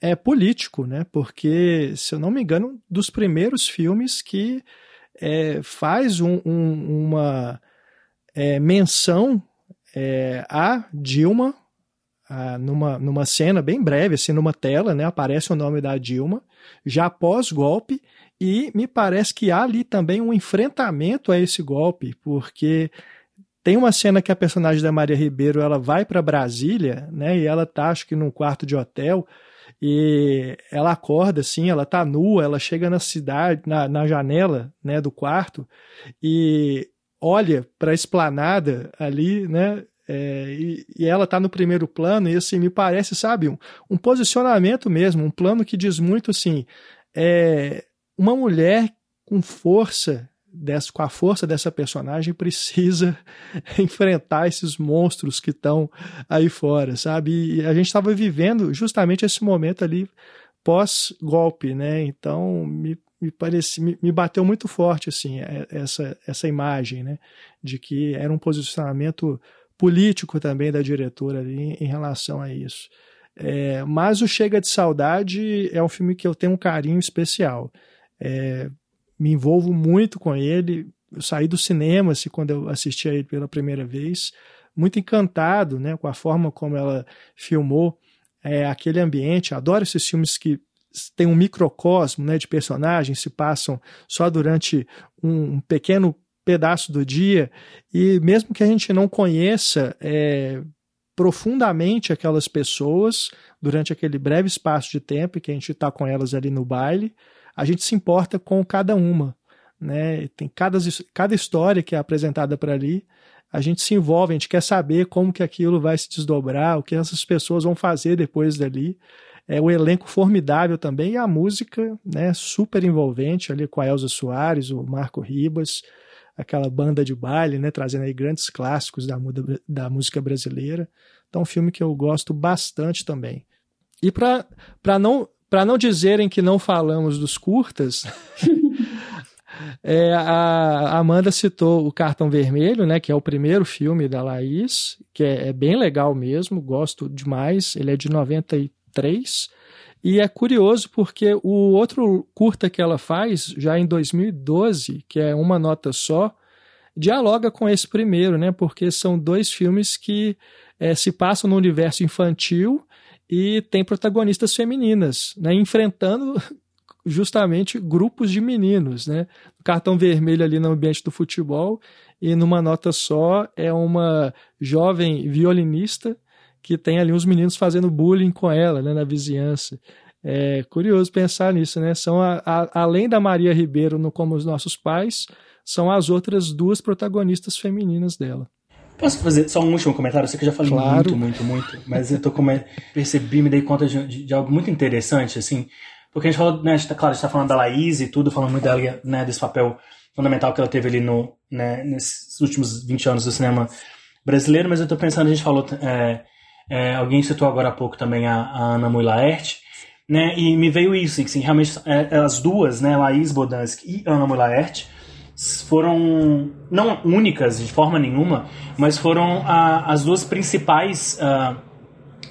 é, político, né? Porque, se eu não me engano, um dos primeiros filmes que é, faz um, um, uma é, menção é, a Dilma a, numa, numa cena bem breve, assim, numa tela, né? Aparece o nome da Dilma, já pós-golpe, e me parece que há ali também um enfrentamento a esse golpe, porque tem uma cena que a personagem da Maria Ribeiro ela vai para Brasília, né? E ela tá, acho que num quarto de hotel e ela acorda assim, ela tá nua, ela chega na cidade, na, na janela, né, do quarto e olha para a esplanada ali, né? É, e, e, ela tá no primeiro plano e assim me parece, sabe, um, um posicionamento mesmo, um plano que diz muito assim, é uma mulher com força dessa, com a força dessa personagem, precisa enfrentar esses monstros que estão aí fora, sabe? E a gente estava vivendo justamente esse momento ali pós-golpe, né? Então me, me, parece, me, me, bateu muito forte assim é, essa, essa imagem, né? De que era um posicionamento político também da diretora ali em relação a isso. É, mas o Chega de Saudade é um filme que eu tenho um carinho especial. É, me envolvo muito com ele. Eu saí do cinema assim, quando eu assisti a ele pela primeira vez, muito encantado né, com a forma como ela filmou é, aquele ambiente. Adoro esses filmes que tem um microcosmo né, de personagens, se passam só durante um, um pequeno pedaço do dia, e mesmo que a gente não conheça é, profundamente aquelas pessoas durante aquele breve espaço de tempo que a gente está com elas ali no baile, a gente se importa com cada uma. Né? Tem cada, cada história que é apresentada para ali, a gente se envolve, a gente quer saber como que aquilo vai se desdobrar, o que essas pessoas vão fazer depois dali. É o elenco formidável também e a música, né, super envolvente ali com a Elza Soares, o Marco Ribas, aquela banda de baile, né, trazendo aí grandes clássicos da, da música brasileira. Então, um filme que eu gosto bastante também. E para não para não dizerem que não falamos dos curtas, é, a Amanda citou o Cartão Vermelho, né, que é o primeiro filme da Laís, que é, é bem legal mesmo, gosto demais. Ele é de 93. E é curioso porque o outro curta que ela faz, já em 2012, que é uma nota só, dialoga com esse primeiro, né? Porque são dois filmes que é, se passam no universo infantil e tem protagonistas femininas, né, enfrentando justamente grupos de meninos, né? Cartão vermelho ali no ambiente do futebol e numa nota só é uma jovem violinista que tem ali uns meninos fazendo bullying com ela, né, na vizinhança. É curioso pensar nisso, né? São a, a, além da Maria Ribeiro no Como os Nossos Pais, são as outras duas protagonistas femininas dela. Posso fazer só um último comentário? Eu sei que eu já falei claro. muito, muito, muito, mas eu tô como percebi, me dei conta de, de, de, algo muito interessante, assim, porque a gente falou, né, a gente tá, claro, a gente tá falando da Laís e tudo, falando muito dela, né, desse papel fundamental que ela teve ali no, né, nesses últimos 20 anos do cinema brasileiro, mas eu tô pensando, a gente falou, é, é, alguém citou agora há pouco também a, a Ana Mui Laerte, né, e me veio isso, assim, realmente, é, as duas, né, Laís Bodansky e Ana Mui Laerte, foram não únicas de forma nenhuma, mas foram a, as duas principais uh,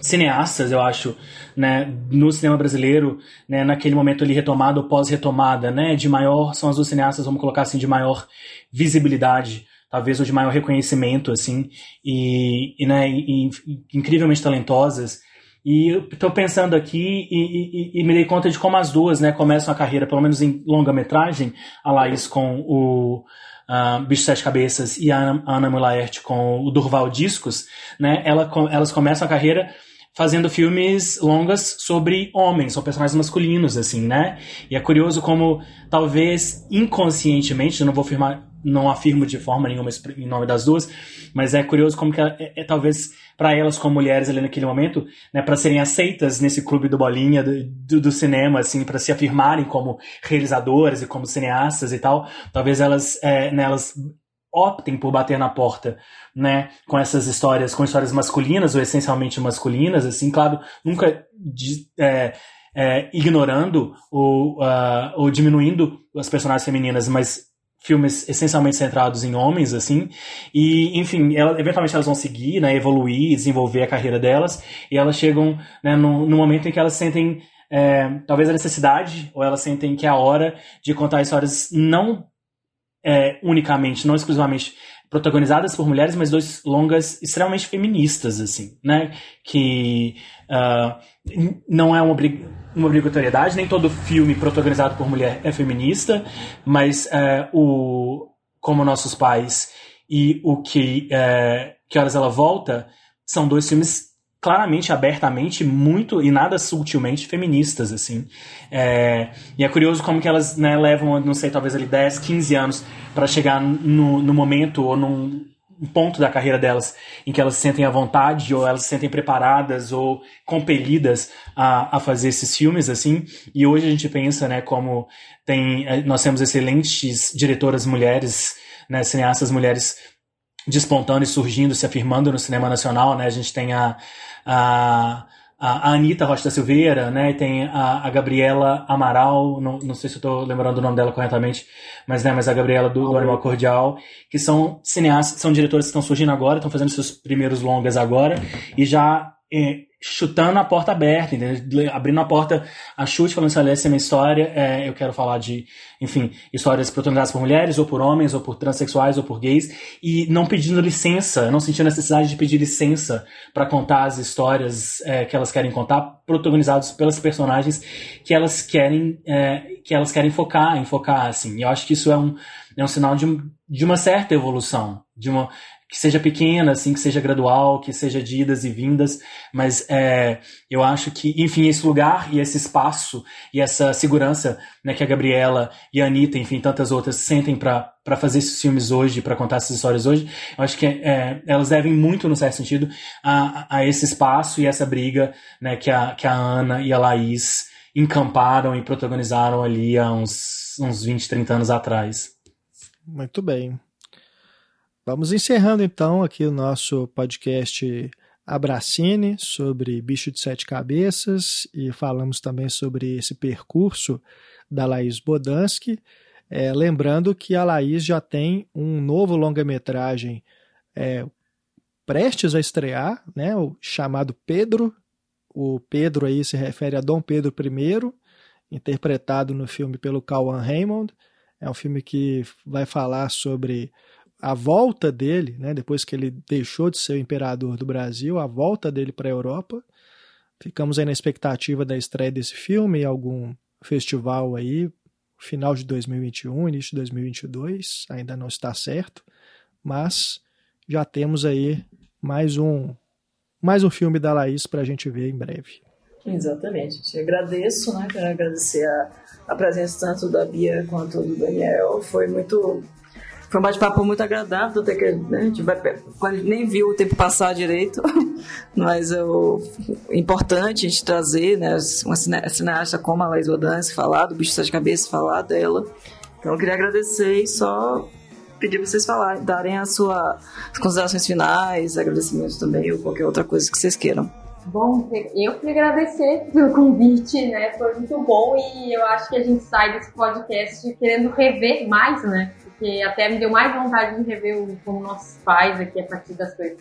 cineastas, eu acho, né, no cinema brasileiro, né, naquele momento ali retomado ou pós-retomada, né, de maior, são as duas cineastas, vamos colocar assim, de maior visibilidade, talvez, ou de maior reconhecimento, assim, e, e, né, e, e incrivelmente talentosas, E eu pensando aqui e, e, e, me dei conta de como as duas, né, começam a carreira, pelo menos em longa-metragem, a Laís com o uh, Bicho Sete Cabeças e a Ana, Ana Mulaert com o Durval Discos, né, ela, elas começam a carreira fazendo filmes longas sobre homens, ou personagens masculinos, assim, né? E é curioso como, talvez inconscientemente, eu não vou afirmar, não afirmo de forma nenhuma em nome das duas, mas é curioso como que é, é talvez para elas como mulheres ali naquele momento, né, para serem aceitas nesse clube do bolinha do, do, do cinema, assim, para se afirmarem como realizadoras e como cineastas e tal, talvez elas, é, né, optem por bater na porta, né, com essas histórias, com histórias masculinas ou essencialmente masculinas, assim, claro, nunca é, é, ignorando ou, uh, ou diminuindo as personagens femininas, mas filmes essencialmente centrados em homens, assim, e, enfim, ela, eventualmente elas vão seguir, né, evoluir, desenvolver a carreira delas, e elas chegam, né, no, no momento em que elas sentem, é, talvez a necessidade, ou elas sentem que é a hora de contar histórias não é, unicamente, não exclusivamente protagonizadas por mulheres, mas dois longas extremamente feministas, assim, né, que uh, não é uma, uma obrigatoriedade, nem todo filme protagonizado por mulher é feminista, mas uh, o Como Nossos Pais e o que, uh, que Horas Ela Volta são dois filmes claramente, abertamente, muito e nada sutilmente feministas, assim. É, e é curioso como que elas né, levam, não sei, talvez ali 10, 15 anos para chegar no, no momento ou num ponto da carreira delas em que elas se sentem à vontade ou elas se sentem preparadas ou compelidas a, a fazer esses filmes assim. E hoje a gente pensa né como tem eh, nós temos excelentes diretoras mulheres né cineastas mulheres despontando e surgindo se afirmando no cinema nacional né. A gente tem a, a a Anitta Rocha da Silveira, né? Tem a, a Gabriela Amaral, não, não sei se eu estou lembrando o nome dela corretamente, mas, né, mas a Gabriela do, do Animal Cordial, que são cineastas, são diretores que estão surgindo agora, estão fazendo seus primeiros longas agora, e já é, chutando a porta aberta, entendeu? abrindo a porta a chute, falando assim, olha, essa é minha história, é, eu quero falar de, enfim, histórias protagonizadas por mulheres, ou por homens, ou por transexuais, ou por gays, e não pedindo licença, não sentindo necessidade de pedir licença para contar as histórias é, que elas querem contar, protagonizadas pelas personagens que elas querem, é, que elas querem focar, enfocar, assim. E eu acho que isso é um, é um sinal de, de uma certa evolução, de uma, que seja pequena, assim, que seja gradual, que seja de idas e vindas, mas é, eu acho que, enfim, esse lugar e esse espaço e essa segurança né, que a Gabriela e a Anitta, enfim, tantas outras sentem para fazer esses filmes hoje, para contar essas histórias hoje, eu acho que é, elas devem muito, no certo sentido, a, a esse espaço e essa briga né, que, a, que a Ana e a Laís encamparam e protagonizaram ali há uns, uns 20, 30 anos atrás. Muito bem. Vamos encerrando então aqui o nosso podcast Abracine sobre bicho de sete cabeças e falamos também sobre esse percurso da Laís Bodansky. É, lembrando que a Laís já tem um novo longa-metragem é, prestes a estrear, né, o chamado Pedro. O Pedro aí se refere a Dom Pedro I, interpretado no filme pelo Cauan Raymond. É um filme que vai falar sobre a volta dele, né, depois que ele deixou de ser o imperador do Brasil, a volta dele para a Europa. Ficamos aí na expectativa da estreia desse filme algum festival aí, final de 2021, início de 2022, ainda não está certo, mas já temos aí mais um mais um filme da Laís para a gente ver em breve. Exatamente. Te agradeço, né? Quero agradecer a, a presença tanto da Bia quanto do Daniel. Foi muito foi um bate-papo muito agradável, até que né, a gente vai, nem viu o tempo passar direito, mas é importante a gente trazer né, uma cineasta como a Laís Odanse falar do Bicho de Cabeça, falar dela. Então eu queria agradecer e só pedir para vocês falarem, darem as suas considerações finais, agradecimentos também, ou qualquer outra coisa que vocês queiram. Bom, eu queria agradecer pelo convite, né? Foi muito bom e eu acho que a gente sai desse podcast querendo rever mais, né? Porque até me deu mais vontade de rever o, como nossos pais aqui a partir das coisas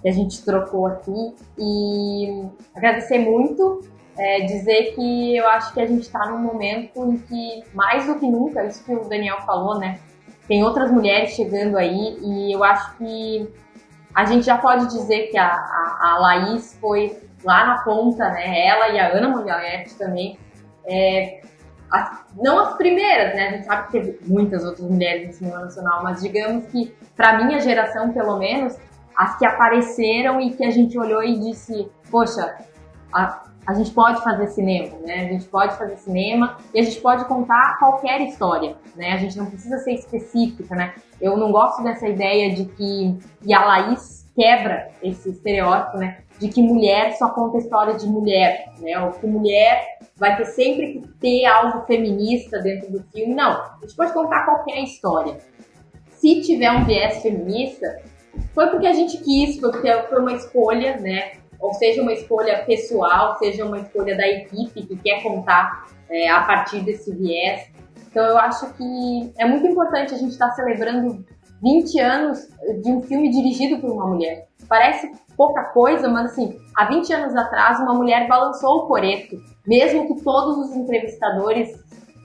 que a gente trocou aqui. E agradecer muito, é, dizer que eu acho que a gente está num momento em que, mais do que nunca, isso que o Daniel falou, né? Tem outras mulheres chegando aí e eu acho que a gente já pode dizer que a, a, a Laís foi lá na ponta, né? Ela e a Ana Moglianetti também. É, as, não as primeiras, né? A gente sabe que teve muitas outras mulheres no cinema nacional, mas digamos que, para minha geração, pelo menos, as que apareceram e que a gente olhou e disse, poxa, a, a gente pode fazer cinema, né? A gente pode fazer cinema e a gente pode contar qualquer história, né? A gente não precisa ser específica, né? Eu não gosto dessa ideia de que e a Laís quebra esse estereótipo, né? De que mulher só conta história de mulher, né? Ou que mulher vai ter sempre que ter algo feminista dentro do filme. Não, a gente pode contar qualquer história. Se tiver um viés feminista, foi porque a gente quis, foi porque foi uma escolha, né? Ou seja, uma escolha pessoal, seja uma escolha da equipe que quer contar é, a partir desse viés. Então eu acho que é muito importante a gente estar tá celebrando 20 anos de um filme dirigido por uma mulher. Parece pouca coisa, mas assim, há 20 anos atrás uma mulher balançou o coreto, mesmo que todos os entrevistadores,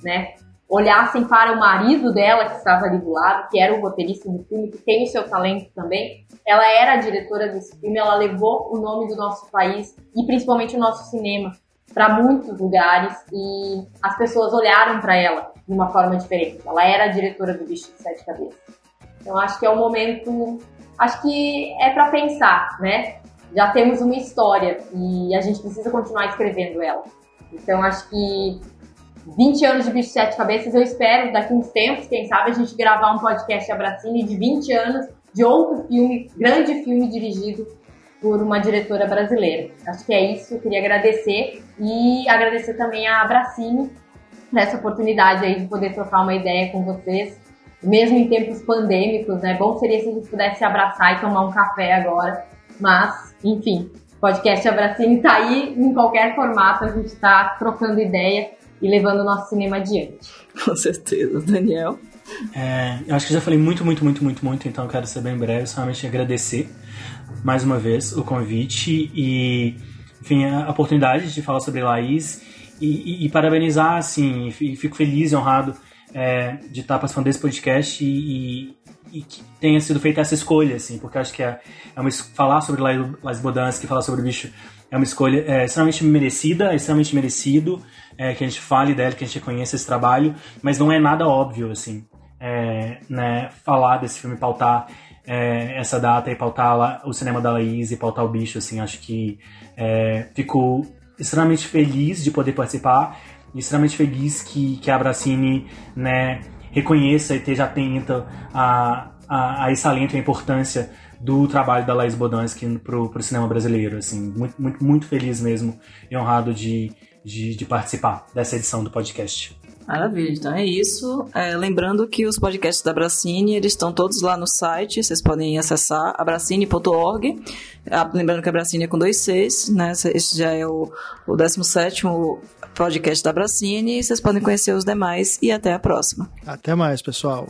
né, olhassem para o marido dela que estava ali do lado, que era o roteirista do filme, que tem o seu talento também. Ela era a diretora desse filme, ela levou o nome do nosso país e principalmente o nosso cinema para muitos lugares e as pessoas olharam para ela de uma forma diferente. Ela era a diretora do Bicho de Sete Cabeças. Então acho que é o momento, acho que é para pensar, né? Já temos uma história e a gente precisa continuar escrevendo ela. Então acho que 20 anos de Bicho de Sete Cabeças, eu espero daqui uns tempos, quem sabe, a gente gravar um podcast Abracine de 20 anos de outro filme, grande filme dirigido por uma diretora brasileira. Acho que é isso, eu queria agradecer e agradecer também a Abracine nessa oportunidade aí de poder trocar uma ideia com vocês, mesmo em tempos pandêmicos, né? Bom seria se a gente pudesse se abraçar e tomar um café agora, mas, enfim, podcast Abracine tá aí em qualquer formato, a gente está trocando ideia e levando o nosso cinema adiante. Com certeza, Daniel. É, eu acho que já falei muito, muito, muito, muito, muito, então eu quero ser bem breve, somente agradecer mais uma vez o convite e, enfim, a oportunidade de falar sobre Laís e, e, e parabenizar, assim, e fico feliz e honrado é, de estar participando desse podcast e, e, que tenha sido feita essa escolha, assim, porque acho que é, é uma, falar sobre Laís Bodansky, falar sobre o bicho é uma escolha é, extremamente merecida, extremamente merecido é, que a gente fale dela, que a gente conheça esse trabalho, mas não é nada óbvio, assim, é, né, falar desse filme, pautar é, essa data e pautar lá, o cinema da Laís e pautar o bicho, assim, acho que é, extremamente feliz de poder participar e extremamente feliz que, que a Abracine, né, reconheça e esteja atenta a, a, a esse alento e a importância do trabalho da Laís Bodansky pro, pro cinema brasileiro, assim, muito, muito, muito feliz mesmo e honrado de, de, de participar dessa edição do podcast. Maravilha, então é isso. É, lembrando que os podcasts da Bracine, eles estão todos lá no site, vocês podem acessar abracine.org. Ah, lembrando que a Bracine é com dois Cs, né? Esse já é o, o 17 podcast da Bracine. Vocês podem conhecer os demais e até a próxima. Até mais, pessoal.